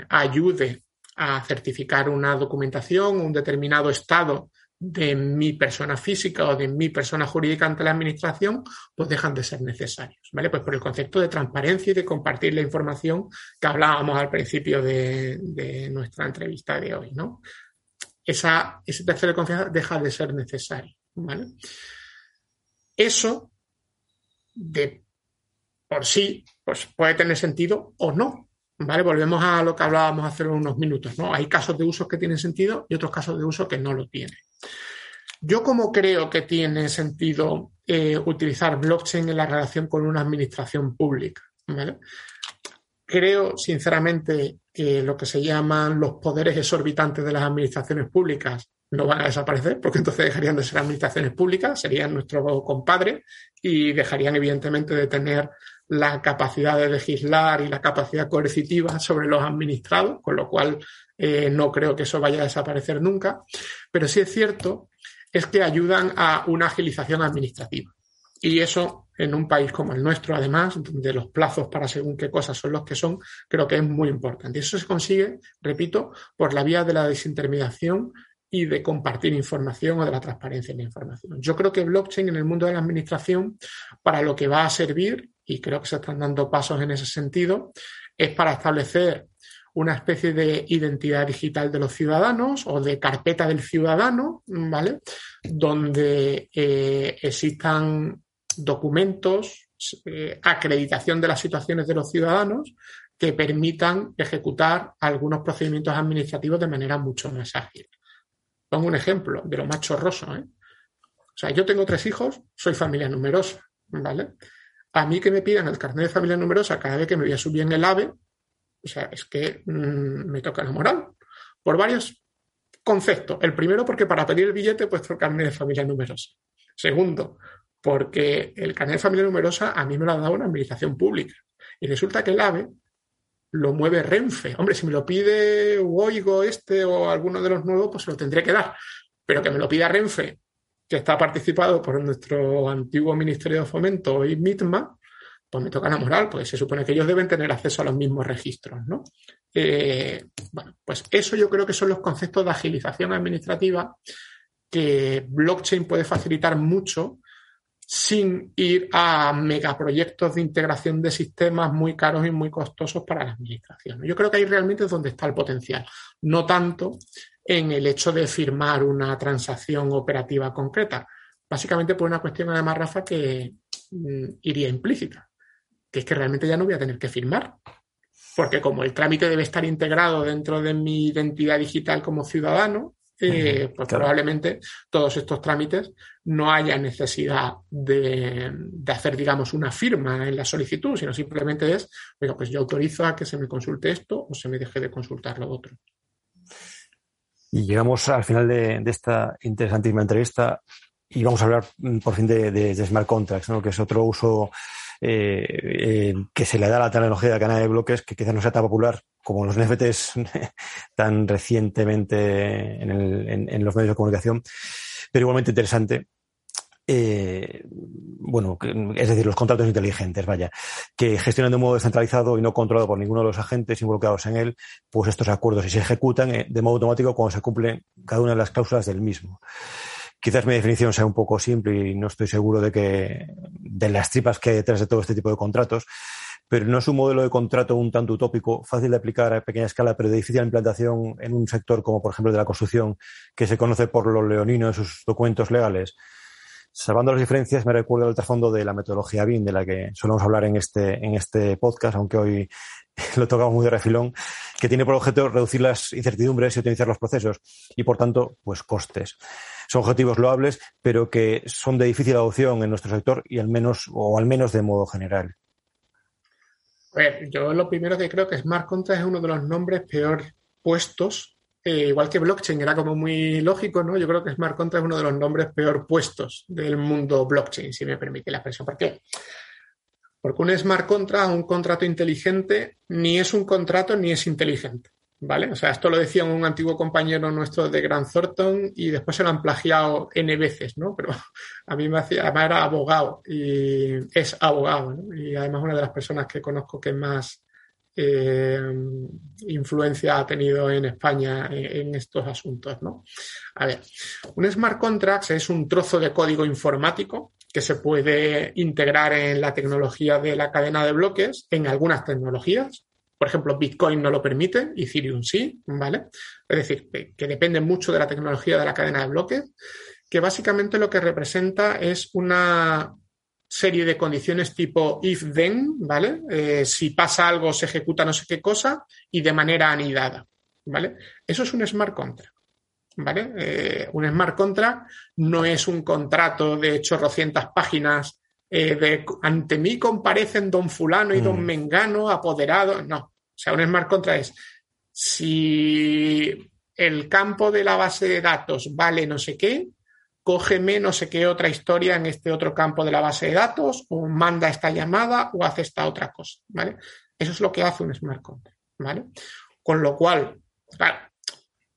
ayude a certificar una documentación, un determinado estado de mi persona física o de mi persona jurídica ante la administración, pues dejan de ser necesarios, ¿vale? Pues por el concepto de transparencia y de compartir la información que hablábamos al principio de, nuestra entrevista de hoy, ¿no? Esa, ese tercero de confianza deja de ser necesario, ¿vale? Eso, de por sí, pues puede tener sentido o no, ¿Vale? Volvemos a lo que hablábamos hace unos minutos, ¿no? Hay casos de uso que tienen sentido y otros casos de uso que no lo tienen. Yo como creo que tiene sentido eh, utilizar blockchain en la relación con una administración pública, Creo, sinceramente, que lo que se llaman los poderes exorbitantes de las administraciones públicas no van a desaparecer, porque entonces dejarían de ser administraciones públicas, serían nuestro compadre y dejarían, evidentemente, de tener la capacidad de legislar y la capacidad coercitiva sobre los administrados, con lo cual eh, no creo que eso vaya a desaparecer nunca. Pero sí es cierto es que ayudan a una agilización administrativa. Y eso en un país como el nuestro, además, donde los plazos para según qué cosas son los que son, creo que es muy importante. Y eso se consigue, repito, por la vía de la desintermediación y de compartir información o de la transparencia en la información. Yo creo que blockchain en el mundo de la administración, para lo que va a servir, y creo que se están dando pasos en ese sentido, es para establecer una especie de identidad digital de los ciudadanos o de carpeta del ciudadano, ¿vale? Donde eh, existan documentos, eh, acreditación de las situaciones de los ciudadanos que permitan ejecutar algunos procedimientos administrativos de manera mucho más ágil. Pongo un ejemplo de lo más chorroso, ¿eh? O sea, yo tengo tres hijos, soy familia numerosa, ¿vale? A mí que me pidan el carnet de familia numerosa cada vez que me voy a subir en el AVE, o sea, es que mm, me toca la moral. Por varios conceptos. El primero, porque para pedir el billete he puesto el carnet de familia numerosa. Segundo, porque el carnet de familia numerosa a mí me lo ha dado una administración pública. Y resulta que el AVE lo mueve Renfe. Hombre, si me lo pide Oigo este o alguno de los nuevos, pues lo tendré que dar. Pero que me lo pida Renfe, que está participado por nuestro antiguo Ministerio de Fomento y MITMA, pues me toca la moral, porque se supone que ellos deben tener acceso a los mismos registros, ¿no? Eh, bueno, pues eso yo creo que son los conceptos de agilización administrativa que blockchain puede facilitar mucho sin ir a megaproyectos de integración de sistemas muy caros y muy costosos para la administración. Yo creo que ahí realmente es donde está el potencial, no tanto en el hecho de firmar una transacción operativa concreta, básicamente por una cuestión además, Rafa, que mm, iría implícita que es que realmente ya no voy a tener que firmar. porque como el trámite debe estar integrado dentro de mi identidad digital como ciudadano, eh, pues probablemente todos estos trámites no haya necesidad de, hacer, digamos, una firma en la solicitud, sino simplemente es, oiga, pues yo autorizo a que se me consulte esto o se me deje de consultar lo otro. Y llegamos al final de, esta interesantísima entrevista y vamos a hablar mm, por fin de, smart contracts, ¿no? que es otro uso eh, eh, que se le da a la tecnología de la cadena de bloques que quizás no sea tan popular como los NFTs <laughs> tan recientemente en, los medios de comunicación, pero igualmente interesante. Eh, bueno, es decir, los contratos inteligentes, vaya, que gestionan de un modo descentralizado y no controlado por ninguno de los agentes involucrados en él, pues estos acuerdos y se ejecutan de modo automático cuando se cumplen cada una de las cláusulas del mismo. Quizás mi definición sea un poco simple y no estoy seguro de que de las tripas que hay detrás de todo este tipo de contratos, pero no es un modelo de contrato un tanto utópico, fácil de aplicar a pequeña escala, pero de difícil implantación en un sector como, por ejemplo, de la construcción, que se conoce por lo leonino en sus documentos legales. Salvando las diferencias, me recuerdo el trasfondo de la metodología BIM, de la que solemos hablar en este, en este podcast, aunque hoy <laughs> lo tocamos muy de refilón, que tiene por objeto reducir las incertidumbres y optimizar los procesos y, por tanto, pues costes. Son objetivos loables, pero que son de difícil adopción en nuestro sector y al menos, o al menos de modo general. yo lo primero que creo que Smart Contract es uno de los nombres peor puestos, igual que blockchain era como muy lógico, ¿no? Yo creo que Smart Contract es uno de los nombres peor puestos del mundo blockchain, si me permite la expresión. ¿Por qué? Porque un smart contract, un contrato inteligente, ni es un contrato ni es inteligente. ¿Vale? O sea, esto lo decía un antiguo compañero nuestro de Grant Thornton y después se lo han plagiado N veces, ¿no? Pero <laughs> a mí me hacía, además era abogado y es abogado, ¿no? Y además una de las personas que conozco que más eh, influencia ha tenido en España en, estos asuntos, ¿no? A ver, un smart contract es un trozo de código informático que se puede integrar en la tecnología de la cadena de bloques, en algunas tecnologías. Por ejemplo, Bitcoin no lo permite, Ethereum sí, ¿vale? Es decir, que, depende mucho de la tecnología de la cadena de bloques, que básicamente lo que representa es una serie de condiciones tipo if-then, ¿vale? Eh, si pasa algo, se ejecuta no sé qué cosa y de manera anidada, ¿vale? Eso es un smart contract. ¿vale? Eh, un smart contract no es un contrato de chorrocientas páginas eh, de ante mí comparecen don fulano y don mm. mengano apoderado, no. O sea, un smart contract es si el campo de la base de datos vale no sé qué, cógeme no sé qué otra historia en este otro campo de la base de datos o manda esta llamada o hace esta otra cosa, ¿vale? Eso es lo que hace un smart contract, ¿vale? Con lo cual, claro,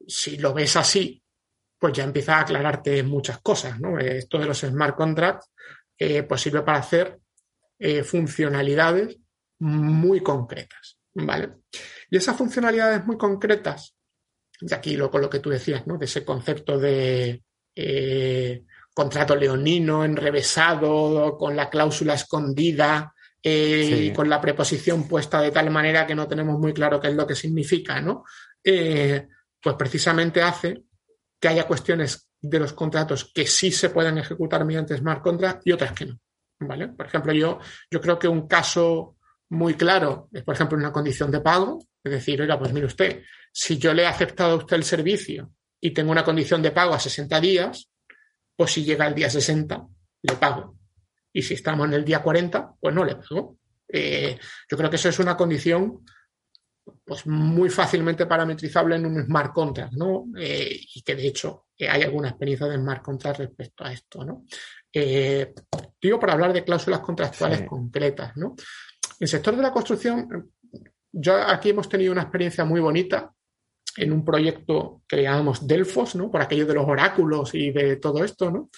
si lo ves así, pues ya empieza a aclararte muchas cosas, ¿no? Esto de los smart contracts eh, pues sirve para hacer eh, funcionalidades muy concretas, ¿vale? Y esas funcionalidades muy concretas, y aquí lo, con lo que tú decías, ¿no? De ese concepto de eh, contrato leonino, enrevesado, con la cláusula escondida, y con la preposición puesta de tal manera que no tenemos muy claro qué es lo que significa, ¿no? pues precisamente hace que haya cuestiones de los contratos que sí se pueden ejecutar mediante smart contract y otras que no. ¿Vale? Por ejemplo, yo, yo creo que un caso muy claro es, por ejemplo, una condición de pago. Es decir, oiga, pues mire usted, si yo le he aceptado a usted el servicio y tengo una condición de pago a 60 días, pues si llega el día 60, le pago. Y si estamos en el día 40, pues no le pago. Eh, yo creo que eso es una condición pues muy fácilmente parametrizable en un smart contract, ¿no? Eh, y que de hecho eh, hay alguna experiencia de smart contract respecto a esto, ¿no? Digo para hablar de cláusulas contractuales concretas, ¿no? El sector de la construcción, yo aquí hemos tenido una experiencia muy bonita en un proyecto que llamamos Delfos, ¿no? Por aquello de los oráculos y de todo esto, ¿no?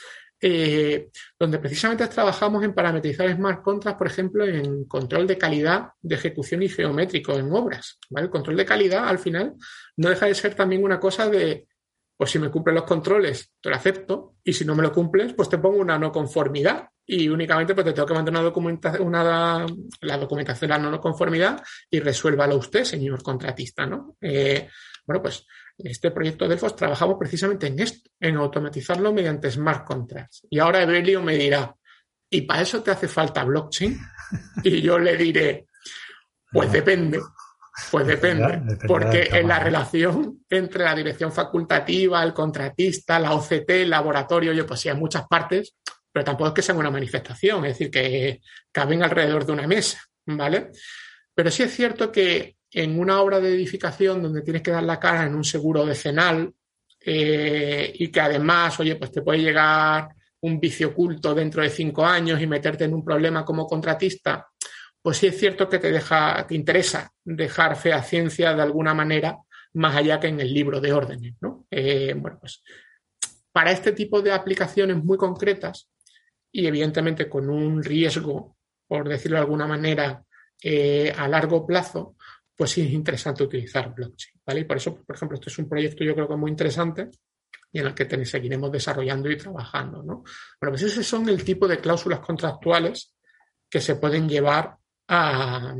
Eh, donde precisamente trabajamos en parametrizar smart contracts, por ejemplo, en control de calidad de ejecución y geométrico en obras. El control de calidad, al final, no deja de ser también una cosa de, pues si me cumplen los controles, te lo acepto, y si no me lo cumples, pues te pongo una no conformidad y únicamente pues te tengo que mandar una documentación, la documentación de la no conformidad y resuélvalo usted, señor contratista, ¿no? Eh, bueno, pues en este proyecto Delfos trabajamos precisamente en esto, en automatizarlo mediante smart contracts. Y ahora Evelio me dirá, ¿y para eso te hace falta blockchain? Y yo le diré, pues depende. Pues depende, porque en la relación entre la dirección facultativa, el contratista, la OCT, el laboratorio, yo pues sí, hay muchas partes, pero tampoco es que sean una manifestación, es decir, que caben alrededor de una mesa, ¿vale? Pero sí es cierto que en una obra de edificación donde tienes que dar la cara en un seguro decenal eh, y que además, oye, pues te puede llegar un vicio oculto dentro de cinco años y meterte en un problema como contratista, pues sí es cierto que te deja, te interesa dejar fe a ciencia de alguna manera, más allá que en el libro de órdenes, ¿no? Eh, bueno, pues para este tipo de aplicaciones muy concretas y evidentemente con un riesgo, por decirlo de alguna manera, eh, a largo plazo, pues sí es interesante utilizar blockchain, ¿vale? Y por eso, por ejemplo, este es un proyecto yo creo que muy interesante y en el que seguiremos desarrollando y trabajando, ¿no? Bueno, pues esos son el tipo de cláusulas contractuales que se pueden llevar a,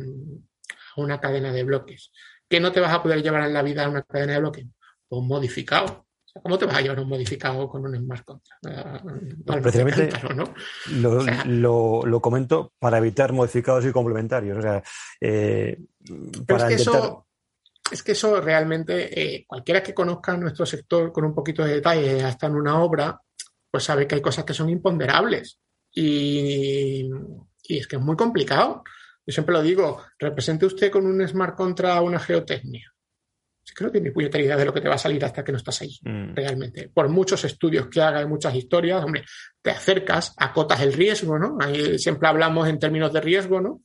una cadena de bloques. ¿Qué no te vas a poder llevar en la vida a una cadena de bloques? Pues modificado. ¿Cómo te vas a llevar un modificado con un smart contract? precisamente lo, comento para evitar modificados y complementarios. O sea, eh, es que eso, es que eso realmente, eh, cualquiera que conozca nuestro sector con un poquito de detalle, hasta en una obra, pues sabe que hay cosas que son imponderables. Y, y es que es muy complicado. Yo siempre lo digo, represente usted con un smart contra una geotecnia. Es que no tiene puñetera idea de lo que te va a salir hasta que no estás ahí, mm. realmente. Por muchos estudios que haga y muchas historias, hombre, te acercas, acotas el riesgo, ¿no? Ahí siempre hablamos en términos de riesgo, ¿no?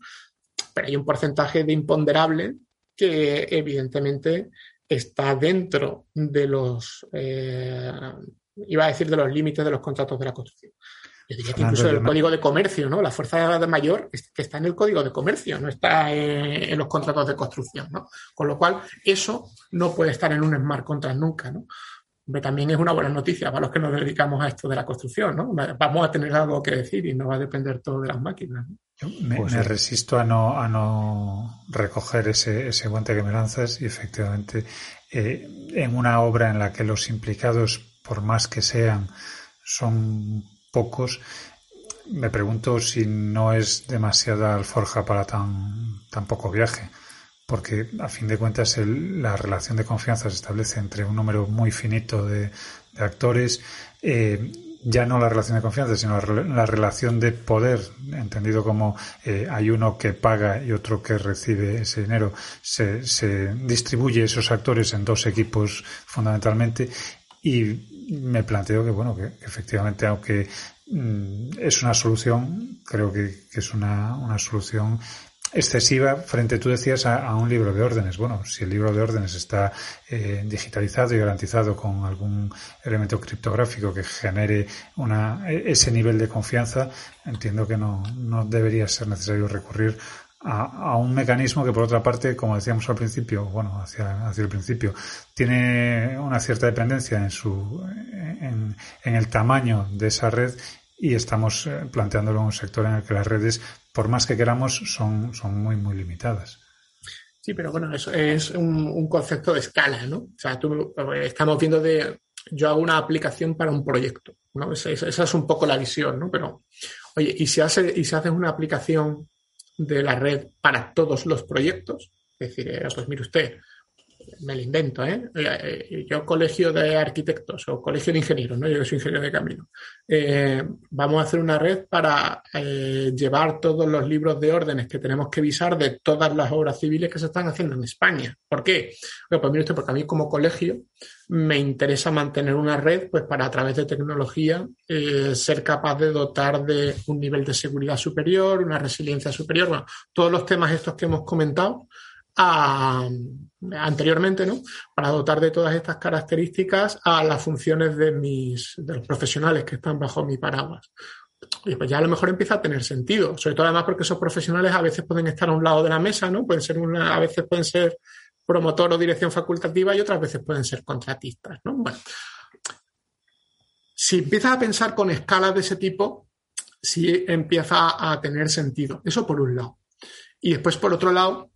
Pero hay un porcentaje de imponderable que evidentemente está dentro de los, eh, iba a decir, de los límites de los contratos de la construcción. Yo diría que incluso el código de comercio, ¿no? La fuerza de mayor que está en el código de comercio, no está en, los contratos de construcción, ¿no? Con lo cual, eso no puede estar en un smart contract nunca, ¿no? también es una buena noticia para los que nos dedicamos a esto de la construcción, ¿no? Vamos a tener algo que decir y no va a depender todo de las máquinas. Yo me, pues resisto a no, a no recoger ese, ese guante que me lanzas y efectivamente eh, en una obra en la que los implicados, por más que sean, son pocos, me pregunto si no es demasiada alforja para tan, tan poco viaje, porque a fin de cuentas la relación de confianza se establece entre un número muy finito de, actores, eh, ya no la relación de confianza, sino la, relación de poder, entendido como eh, hay uno que paga y otro que recibe ese dinero, se, se distribuye esos actores en dos equipos fundamentalmente y me planteo que, bueno, que, efectivamente, aunque mm, es una solución, creo que, es una, una, solución excesiva frente, tú decías, a, un libro de órdenes. Bueno, si el libro de órdenes está eh, digitalizado y garantizado con algún elemento criptográfico que genere una, e, ese nivel de confianza, entiendo que no, no debería ser necesario recurrir a, un mecanismo que por otra parte, como decíamos al principio, bueno, hacia, hacia el principio, tiene una cierta dependencia en su, en, el tamaño de esa red y estamos eh, planteándolo en un sector en el que las redes, por más que queramos, son, son muy, muy limitadas. Sí, pero bueno, eso es un, concepto de escala, ¿no? O sea, tú, estamos viendo de, yo hago una aplicación para un proyecto, ¿no? Esa, esa es un poco la visión, ¿no? Pero, oye, y si, hace, y si haces una aplicación de la red para todos los proyectos. Es decir, eh, pues mire usted, me lo invento, ¿eh? ¿eh? Yo colegio de arquitectos o colegio de ingenieros, ¿no? Yo soy ingeniero de camino. Eh, vamos a hacer una red para llevar todos los libros de órdenes que tenemos que visar de todas las obras civiles que se están haciendo en España. ¿Por qué? pues mire usted, porque a mí como colegio me interesa mantener una red, pues para a través de tecnología ser capaz de dotar de un nivel de seguridad superior, una resiliencia superior, bueno, todos los temas estos que hemos comentado anteriormente, ¿no? Para dotar de todas estas características a las funciones de mis, de los profesionales que están bajo mi paraguas. Y pues ya a lo mejor empieza a tener sentido, sobre todo además porque esos profesionales a veces pueden estar a un lado de la mesa, ¿no? Pueden ser una, a veces pueden ser promotor o dirección facultativa y otras veces pueden ser contratistas, ¿no? Bueno, si empiezas a pensar con escalas de ese tipo, sí empieza a tener sentido. Eso por un lado. Y después, por otro lado,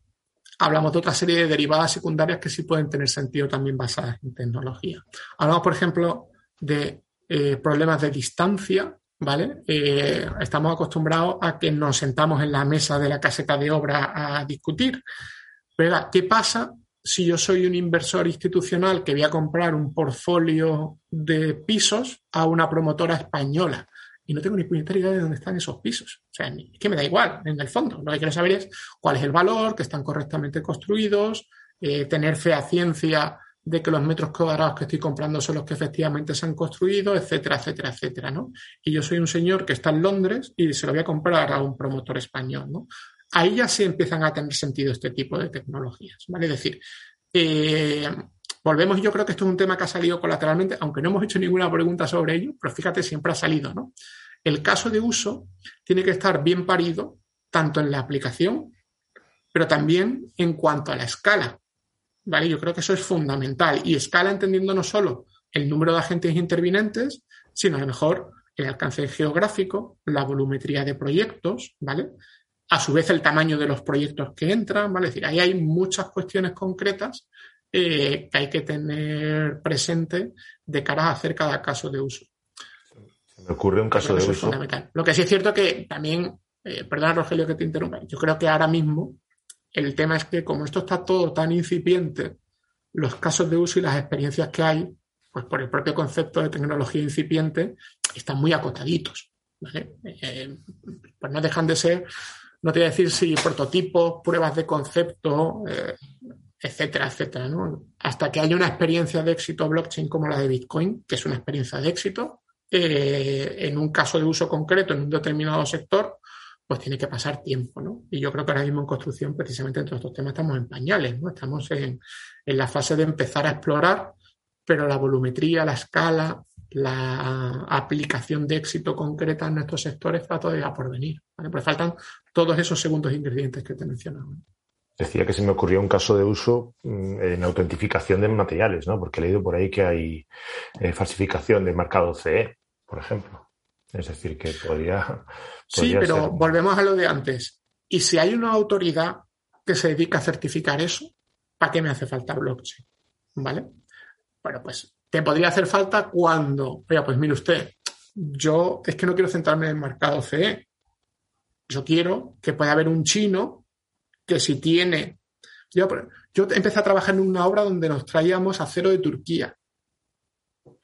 hablamos de otra serie de derivadas secundarias que sí pueden tener sentido también basadas en tecnología. Hablamos, por ejemplo, de eh, problemas de distancia, ¿vale? Eh, estamos acostumbrados a que nos sentamos en la mesa de la caseta de obra a discutir. Pero ¿qué pasa si yo soy un inversor institucional que voy a comprar un portfolio de pisos a una promotora española? y no tengo ni puñetera idea de dónde están esos pisos. O sea, es que me da igual, en el fondo. Lo que quiero saber es cuál es el valor, que están correctamente construidos, eh, tener fe a ciencia de que los metros cuadrados que estoy comprando son los que efectivamente se han construido, etcétera, etcétera, etcétera, ¿no? Y yo soy un señor que está en Londres y se lo voy a comprar a un promotor español, ¿no? Ahí ya sí empiezan a tener sentido este tipo de tecnologías, ¿vale? Es decir, eh, volvemos, yo creo que esto es un tema que ha salido colateralmente, aunque no hemos hecho ninguna pregunta sobre ello, pero fíjate, siempre ha salido, ¿no? El caso de uso tiene que estar bien parido tanto en la aplicación, pero también en cuanto a la escala. ¿Vale? Yo creo que eso es fundamental. Y escala entendiendo no solo el número de agentes intervinentes, sino a lo mejor el alcance geográfico, la volumetría de proyectos, ¿vale? A su vez el tamaño de los proyectos que entran, ¿vale? Es decir, ahí hay muchas cuestiones concretas eh, que hay que tener presente de cara a hacer cada caso de uso. Me ocurre un caso de uso. fundamental. Lo que sí es cierto que también, eh, perdona Rogelio que te interrumpa, yo creo que ahora mismo el tema es que como esto está todo tan incipiente, los casos de uso y las experiencias que hay, pues por el propio concepto de tecnología incipiente, están muy acotaditos. Eh, pues no dejan de ser, no te voy a decir si prototipos, pruebas de concepto, eh, etcétera, etcétera. Hasta que haya una experiencia de éxito blockchain como la de Bitcoin, que es una experiencia de éxito, eh, en un caso de uso concreto, en un determinado sector, pues tiene que pasar tiempo, ¿no? Y yo creo que ahora mismo en construcción, precisamente en todos estos temas, estamos en pañales, ¿no? Estamos en, la fase de empezar a explorar, pero la volumetría, la escala, la aplicación de éxito concreta en estos sectores está todavía por venir. ¿vale? Pero faltan todos esos segundos ingredientes que te mencionaba. Decía que se me ocurrió un caso de uso mm, en autentificación de materiales, ¿no? Porque he leído por ahí que hay eh, falsificación de marcado CE, por ejemplo. Es decir, que podría. sí, pero volvemos a lo de antes. Y si hay una autoridad que se dedica a certificar eso, ¿para qué me hace falta blockchain? ¿Vale? Bueno, pues te podría hacer falta cuando, oiga, pues mire usted, yo es que no quiero centrarme en el mercado CE. Yo quiero que pueda haber un chino que si tiene. Yo, yo empecé a trabajar en una obra donde nos traíamos acero de Turquía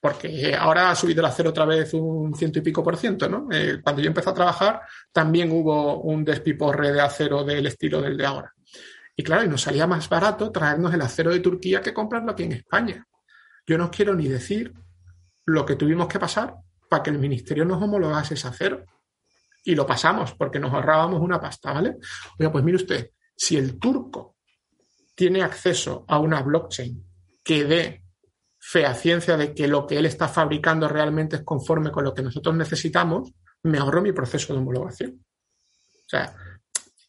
porque ahora ha subido el acero otra vez un ciento y pico por ciento, ¿no? Eh, cuando yo empecé a trabajar también hubo un despiporre de acero del estilo del de ahora. Y claro, y nos salía más barato traernos el acero de Turquía que comprarlo aquí en España. Yo no quiero ni decir lo que tuvimos que pasar para que el ministerio nos homologase ese acero. Y lo pasamos porque nos ahorrábamos una pasta, ¿vale? Oiga, pues mire usted, si el turco tiene acceso a una blockchain que dé ciencia de que lo que él está fabricando realmente es conforme con lo que nosotros necesitamos, me ahorro mi proceso de homologación. O sea,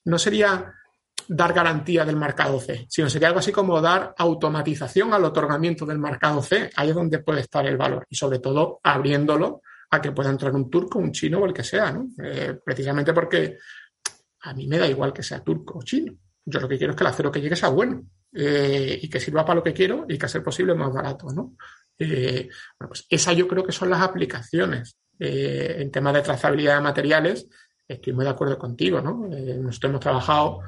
no sería dar garantía del mercado C, sino sería algo así como dar automatización al otorgamiento del mercado C. Ahí es donde puede estar el valor y sobre todo abriéndolo a que pueda entrar un turco, un chino o el que sea, ¿no? Eh, precisamente porque a mí me da igual que sea turco o chino. Yo lo que quiero es que el acero que llegue sea bueno. Eh, y que sirva para lo que quiero y que a ser posible más barato, ¿no? Eh, bueno, pues esa yo creo que son las aplicaciones. En temas de trazabilidad de materiales, estoy muy de acuerdo contigo, ¿no? nosotros hemos trabajado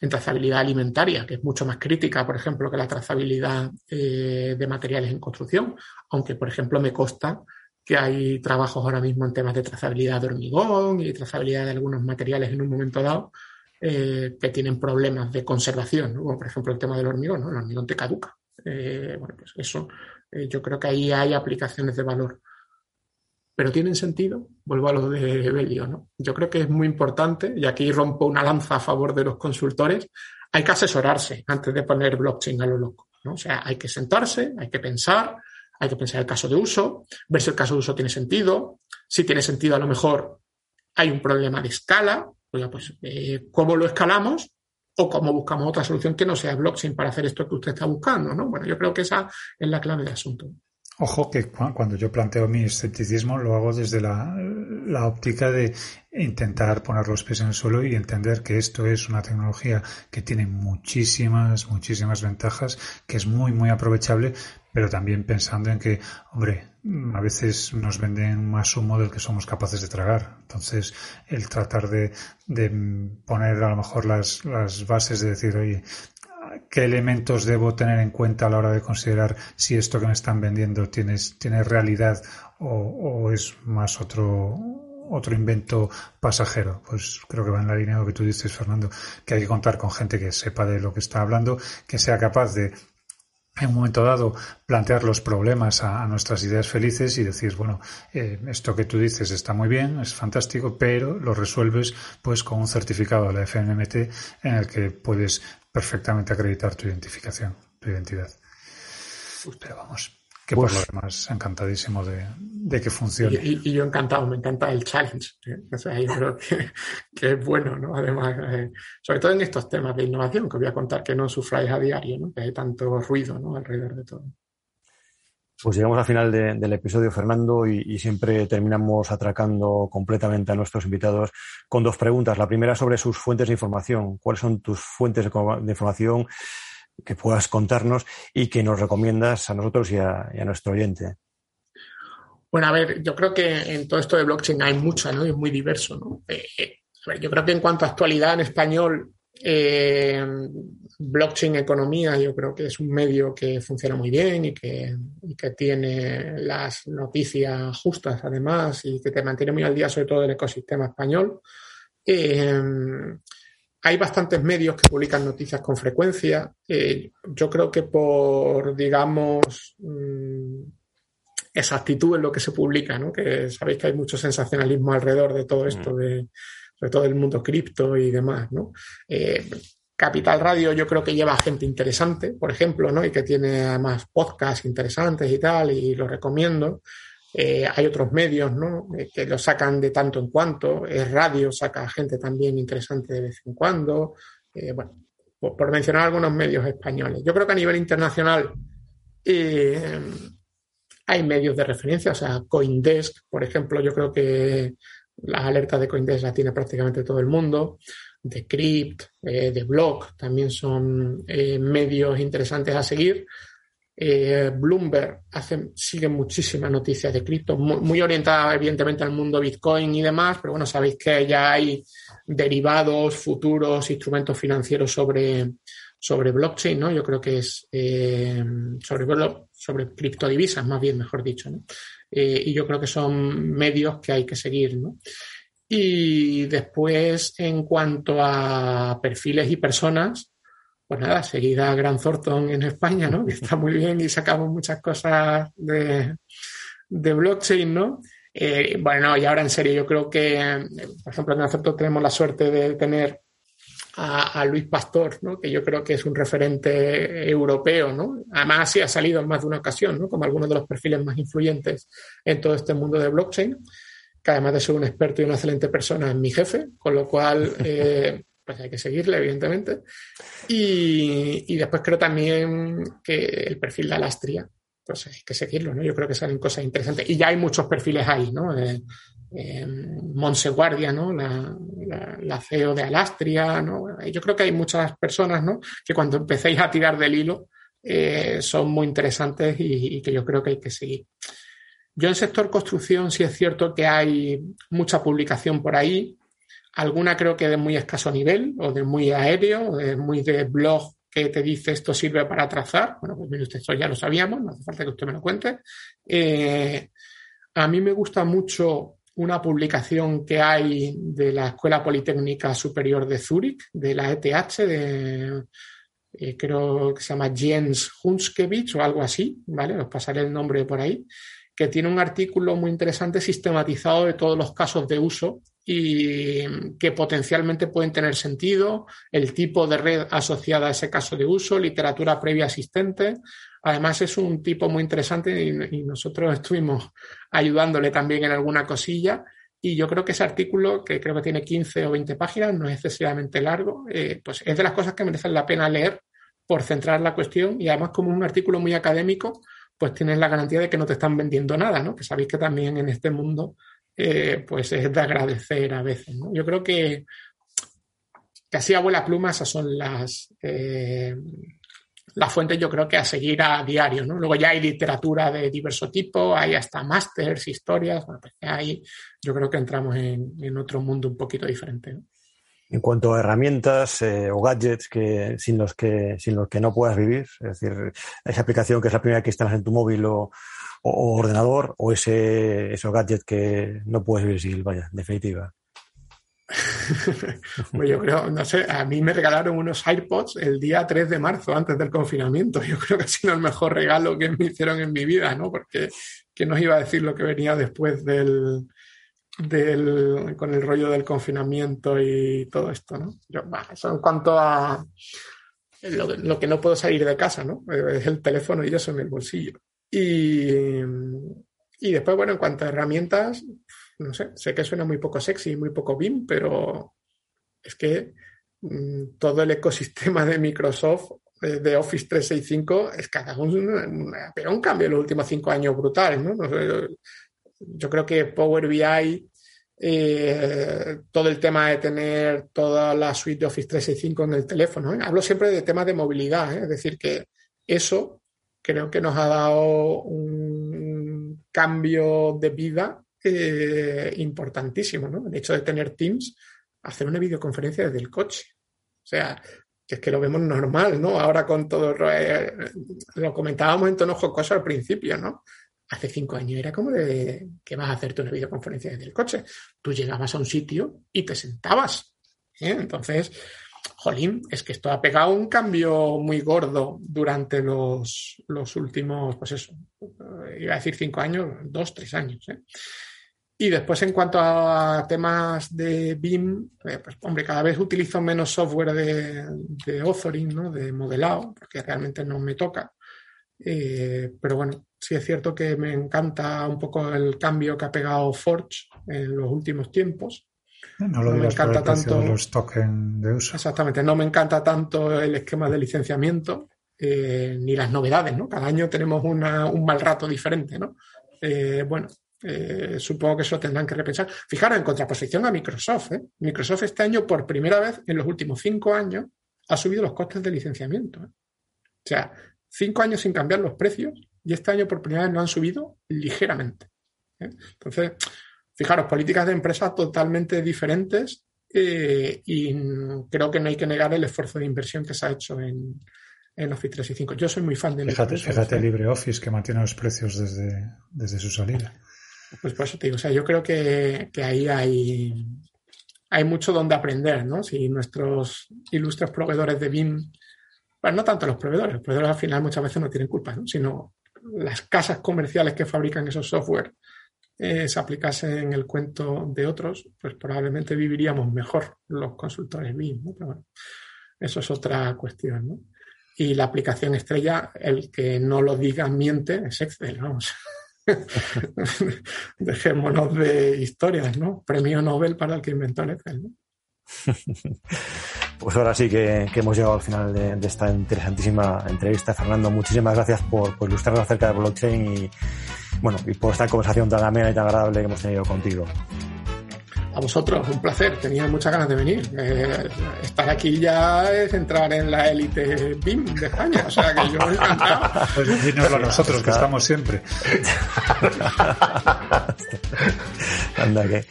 en trazabilidad alimentaria, que es mucho más crítica, por ejemplo, que la trazabilidad de materiales en construcción, aunque, por ejemplo, me consta que hay trabajos ahora mismo en temas de trazabilidad de hormigón y trazabilidad de algunos materiales en un momento dado, eh, que tienen problemas de conservación, como por ejemplo el tema del hormigón, ¿no? el hormigón te caduca. Eh, bueno, pues eso, eh, yo creo que ahí hay aplicaciones de valor. Pero tienen sentido, vuelvo a lo de Belio, ¿no? Yo creo que es muy importante, y aquí rompo una lanza a favor de los consultores, hay que asesorarse antes de poner blockchain a lo loco, ¿no? O sea, hay que sentarse, hay que pensar, hay que pensar el caso de uso, ver si el caso de uso tiene sentido, si tiene sentido a lo mejor hay un problema de escala, pues, eh, ¿cómo lo escalamos? O cómo buscamos otra solución que no sea blockchain para hacer esto que usted está buscando, ¿no? Bueno, yo creo que esa es la clave del asunto. Ojo que cuando yo planteo mi escepticismo lo hago desde la, óptica de intentar poner los pies en el suelo y entender que esto es una tecnología que tiene muchísimas, muchísimas ventajas, que es muy, muy aprovechable, pero también pensando en que, hombre, a veces nos venden más humo del que somos capaces de tragar. Entonces, el tratar de, de poner a lo mejor las, las bases de decir, oye, qué elementos debo tener en cuenta a la hora de considerar si esto que me están vendiendo tiene, tiene realidad o, es más otro, otro invento pasajero. Pues creo que va en la línea de lo que tú dices, Fernando, que hay que contar con gente que sepa de lo que está hablando, que sea capaz de en un momento dado plantear los problemas a, nuestras ideas felices y decir, bueno, eh, esto que tú dices está muy bien, es fantástico, pero lo resuelves pues con un certificado de la FNMT en el que puedes perfectamente acreditar tu identificación, tu identidad. Pero vamos, que por lo demás encantadísimo de, que funcione. Y, yo encantado, me encanta el challenge. ¿eh? O sea, yo creo que, es bueno, ¿no? Además, eh, sobre todo en estos temas de innovación, que voy a contar que no sufráis a diario, ¿no? Que hay tanto ruido, ¿no? Alrededor de todo. Pues llegamos al final del episodio, Fernando, y, siempre terminamos atracando completamente a nuestros invitados con dos preguntas. La primera sobre sus fuentes de información. ¿Cuáles son tus fuentes de información que puedas contarnos y que nos recomiendas a nosotros y a, nuestro oyente. Bueno, a ver, yo creo que en todo esto de blockchain hay mucho, ¿no? Es muy diverso, ¿no? Eh, eh, yo creo que en cuanto a actualidad en español, eh, blockchain economía, yo creo que es un medio que funciona muy bien y que, y que, tiene las noticias justas, además, y que te mantiene muy al día, sobre todo del ecosistema español. Hay bastantes medios que publican noticias con frecuencia. Eh, yo creo que por, digamos, mm, exactitud en lo que se publica, ¿no? que sabéis que hay mucho sensacionalismo alrededor de todo esto, mm. de, todo el mundo cripto y demás. ¿no? Eh, Capital Radio yo creo que lleva gente interesante, por ejemplo, ¿no? y que tiene además podcasts interesantes y tal, y lo recomiendo. Eh, hay otros medios ¿no? Eh, que lo sacan de tanto en cuanto. Es radio, saca gente también interesante de vez en cuando. Bueno, por, mencionar algunos medios españoles. Yo creo que a nivel internacional hay medios de referencia. O sea, Coindesk, por ejemplo, yo creo que las alertas de Coindesk las tiene prácticamente todo el mundo. De Crypt, de Block, también son medios interesantes a seguir. Eh, Bloomberg hace, sigue muchísimas noticias de cripto, muy, orientada evidentemente al mundo Bitcoin y demás, pero bueno, sabéis que ya hay derivados, futuros, instrumentos financieros sobre, sobre blockchain, ¿no? Yo creo que es eh, sobre, sobre criptodivisas, más bien, mejor dicho, ¿no? Eh, y yo creo que son medios que hay que seguir, ¿no? Y después, en cuanto a perfiles y personas, pues nada, seguida Gran Thornton en España, ¿no? Que está muy bien y sacamos muchas cosas de, blockchain, ¿no? Eh, bueno, y ahora en serio, yo creo que, por ejemplo, en Gran tenemos la suerte de tener a, Luis Pastor, ¿no? que yo creo que es un referente europeo, ¿no? Además, sí ha salido en más de una ocasión, ¿no? Como algunos de los perfiles más influyentes en todo este mundo de blockchain, que además de ser un experto y una excelente persona, es mi jefe, con lo cual <laughs> eh, pues hay que seguirle, evidentemente. Y, después creo también que el perfil de Alastria, pues hay que seguirlo, ¿no? Yo creo que salen cosas interesantes. Y ya hay muchos perfiles ahí, ¿no? Eh, eh, Monse Guardia, ¿no? La, CEO de Alastria, ¿no? Yo creo que hay muchas personas, ¿no? Que cuando empecéis a tirar del hilo eh, son muy interesantes y, y que yo creo que hay que seguir. Yo en sector construcción sí es cierto que hay mucha publicación por ahí, Alguna creo que de muy escaso nivel o de muy aéreo, o de muy de blog que te dice esto sirve para trazar. Bueno, pues mire usted, esto ya lo sabíamos, no hace falta que usted me lo cuente. Eh, a mí me gusta mucho una publicación que hay de la Escuela Politécnica Superior de Zúrich, de la ETH, de, eh, creo que se llama Jens Hunskevich o algo así, ¿vale? Os pasaré el nombre por ahí, que tiene un artículo muy interesante sistematizado de todos los casos de uso y que potencialmente pueden tener sentido, el tipo de red asociada a ese caso de uso, literatura previa existente. Además es un tipo muy interesante y, nosotros <laughs> estuvimos ayudándole también en alguna cosilla. Y yo creo que ese artículo, que creo que tiene 15 o 20 páginas, no es excesivamente largo, eh, pues es de las cosas que merecen la pena leer por centrar la cuestión y además como un artículo muy académico, pues tienes la garantía de que no te están vendiendo nada, ¿no? Que sabéis que también en este mundo eh, pues es de agradecer a veces. Yo creo que, casi abuela pluma, esas son las, eh, las fuentes, yo creo que a seguir a diario. ¿no? Luego ya hay literatura de diverso tipo, hay hasta másters, historias, bueno, pues ahí yo creo que entramos en, otro mundo un poquito diferente. en cuanto a herramientas eh, o gadgets que sin los que sin los que no puedas vivir, es decir, esa aplicación que es la primera que instalas en tu móvil o, ordenador o ese esos gadgets que no puedes vivir sin, vaya, en definitiva. pues yo creo, no sé, a mí me regalaron unos AirPods el día 3 de marzo, antes del confinamiento. Yo creo que ha sido el mejor regalo que me hicieron en mi vida, ¿no? Porque que nos iba a decir lo que venía después del, del, con el rollo del confinamiento y todo esto, ¿no? eso en cuanto a lo, que no puedo salir de casa, ¿no? Es el teléfono y eso en el bolsillo. Y, y después, bueno, en cuanto a herramientas, no sé, sé que suena muy poco sexy, muy poco BIM, pero es que mm, todo el ecosistema de Microsoft de Office 365 es cada uno, pero un cambio en los últimos cinco años brutal, ¿no? Yo creo que Power BI, eh, todo el tema de tener toda la suite de Office 365 en el teléfono, ¿eh? hablo siempre de temas de movilidad, ¿eh? es decir, que eso creo que nos ha dado un cambio de vida importantísimo, ¿no? El hecho de tener Teams, hacer una videoconferencia desde el coche. O sea, que es que lo vemos normal, ¿no? Ahora con todo, lo comentábamos en tono jocoso al principio, ¿no? hace cinco años era como de que vas a hacerte una videoconferencia desde el coche. Tú llegabas a un sitio y te sentabas. ¿eh? Entonces, jolín, es que esto ha pegado un cambio muy gordo durante los, los últimos, pues eso, iba a decir cinco años, dos, tres años. ¿eh? Y después, en cuanto a temas de BIM, eh, pues hombre, cada vez utilizo menos software de, de authoring, ¿no? de modelado, porque realmente no me toca. pero bueno, sí es cierto que me encanta un poco el cambio que ha pegado Forge en los últimos tiempos. No lo me encanta tanto los tokens de uso. Exactamente, no me encanta tanto el esquema de licenciamiento eh, ni las novedades, ¿no? Cada año tenemos una, un mal rato diferente, ¿no? Eh, bueno, eh, supongo que eso tendrán que repensar. Fijaros, en contraposición a Microsoft, Microsoft este año, por primera vez en los últimos cinco años, ha subido los costes de licenciamiento. O sea, cinco años sin cambiar los precios y este año por primera vez lo han subido ligeramente. Entonces, fijaros, políticas de empresa totalmente diferentes eh, y creo que no hay que negar el esfuerzo de inversión que se ha hecho en, en Office 365. Yo soy muy fan de Fíjate, fíjate LibreOffice que mantiene los precios desde, desde su salida. Pues por eso te digo, o sea, yo creo que, que ahí hay, hay mucho donde aprender, ¿no? Si nuestros ilustres proveedores de BIM, bueno, no tanto los proveedores, los proveedores al final muchas veces no tienen culpa, ¿no? sino las casas comerciales que fabrican esos software eh, se aplicase en el cuento de otros, pues probablemente viviríamos mejor los consultores BIM, Pero bueno, eso es otra cuestión, ¿no? Y la aplicación estrella, el que no lo diga miente, es Excel, vamos. <laughs> Dejémonos de historias, ¿no? Premio Nobel para el que inventó Excel, ¿no? <laughs> Pues ahora sí que, hemos llegado al final de, esta interesantísima entrevista. Fernando, muchísimas gracias por, por, ilustrarnos acerca de blockchain y, bueno, y por esta conversación tan amena y tan agradable que hemos tenido contigo. A vosotros, un placer. Tenía muchas ganas de venir. Eh, estar aquí ya es entrar en la élite BIM de España. O sea que yo <laughs> encantado. Pues a nosotros, que estamos siempre. <laughs> Anda que.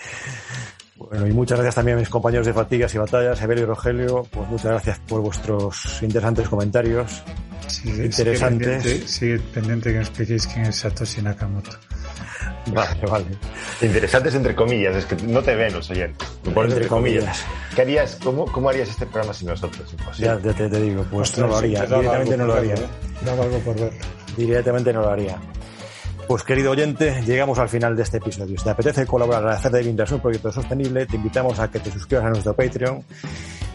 Bueno, y muchas gracias también a mis compañeros de Fatigas y Batallas, Evelio y Rogelio. Pues muchas gracias por vuestros interesantes comentarios. Sí, Interesante. Sigue pendiente, que me expliquéis quién es Satoshi Nakamoto. Vale, vale. Interesantes entre comillas, es que no te ven los oyentes. Entre, comillas. ¿Qué harías, cómo, ¿Cómo harías este programa sin nosotros? Ya, te, te, digo, pues no lo haría. Directamente no lo haría. Daba algo por ver. Directamente no lo haría. Pues querido oyente, llegamos al final de este episodio. Si te apetece colaborar a hacer de Vintage un proyecto sostenible, te invitamos a que te suscribas a nuestro Patreon.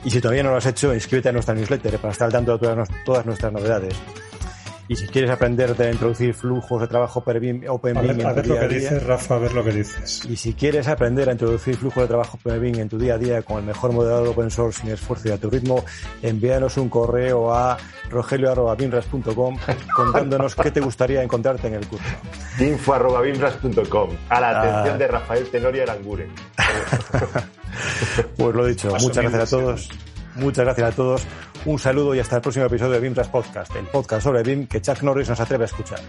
Y si todavía no lo has hecho, inscríbete a nuestra newsletter para estar al tanto de todas nuestras novedades. Y si quieres aprender a introducir flujos de trabajo OpenBIM a ver, en tu día lo que dices, Rafa, a ver lo que dices. Y si quieres aprender a introducir flujos de trabajo OpenBIM en tu día a día con el mejor modelado open source sin esfuerzo y a tu ritmo, envíanos un correo a rogelio.binras.com <laughs> contándonos qué te gustaría encontrarte en el curso. info.binras.com a la atención ah. de Rafael Tenorio Aranguren. <laughs> <laughs> pues lo dicho, muchas gracias a todos. Muchas gracias a todos. Un saludo y hasta el próximo episodio de BIMRAS Podcast, el podcast sobre BIM que Chuck Norris nos atreve a escuchar.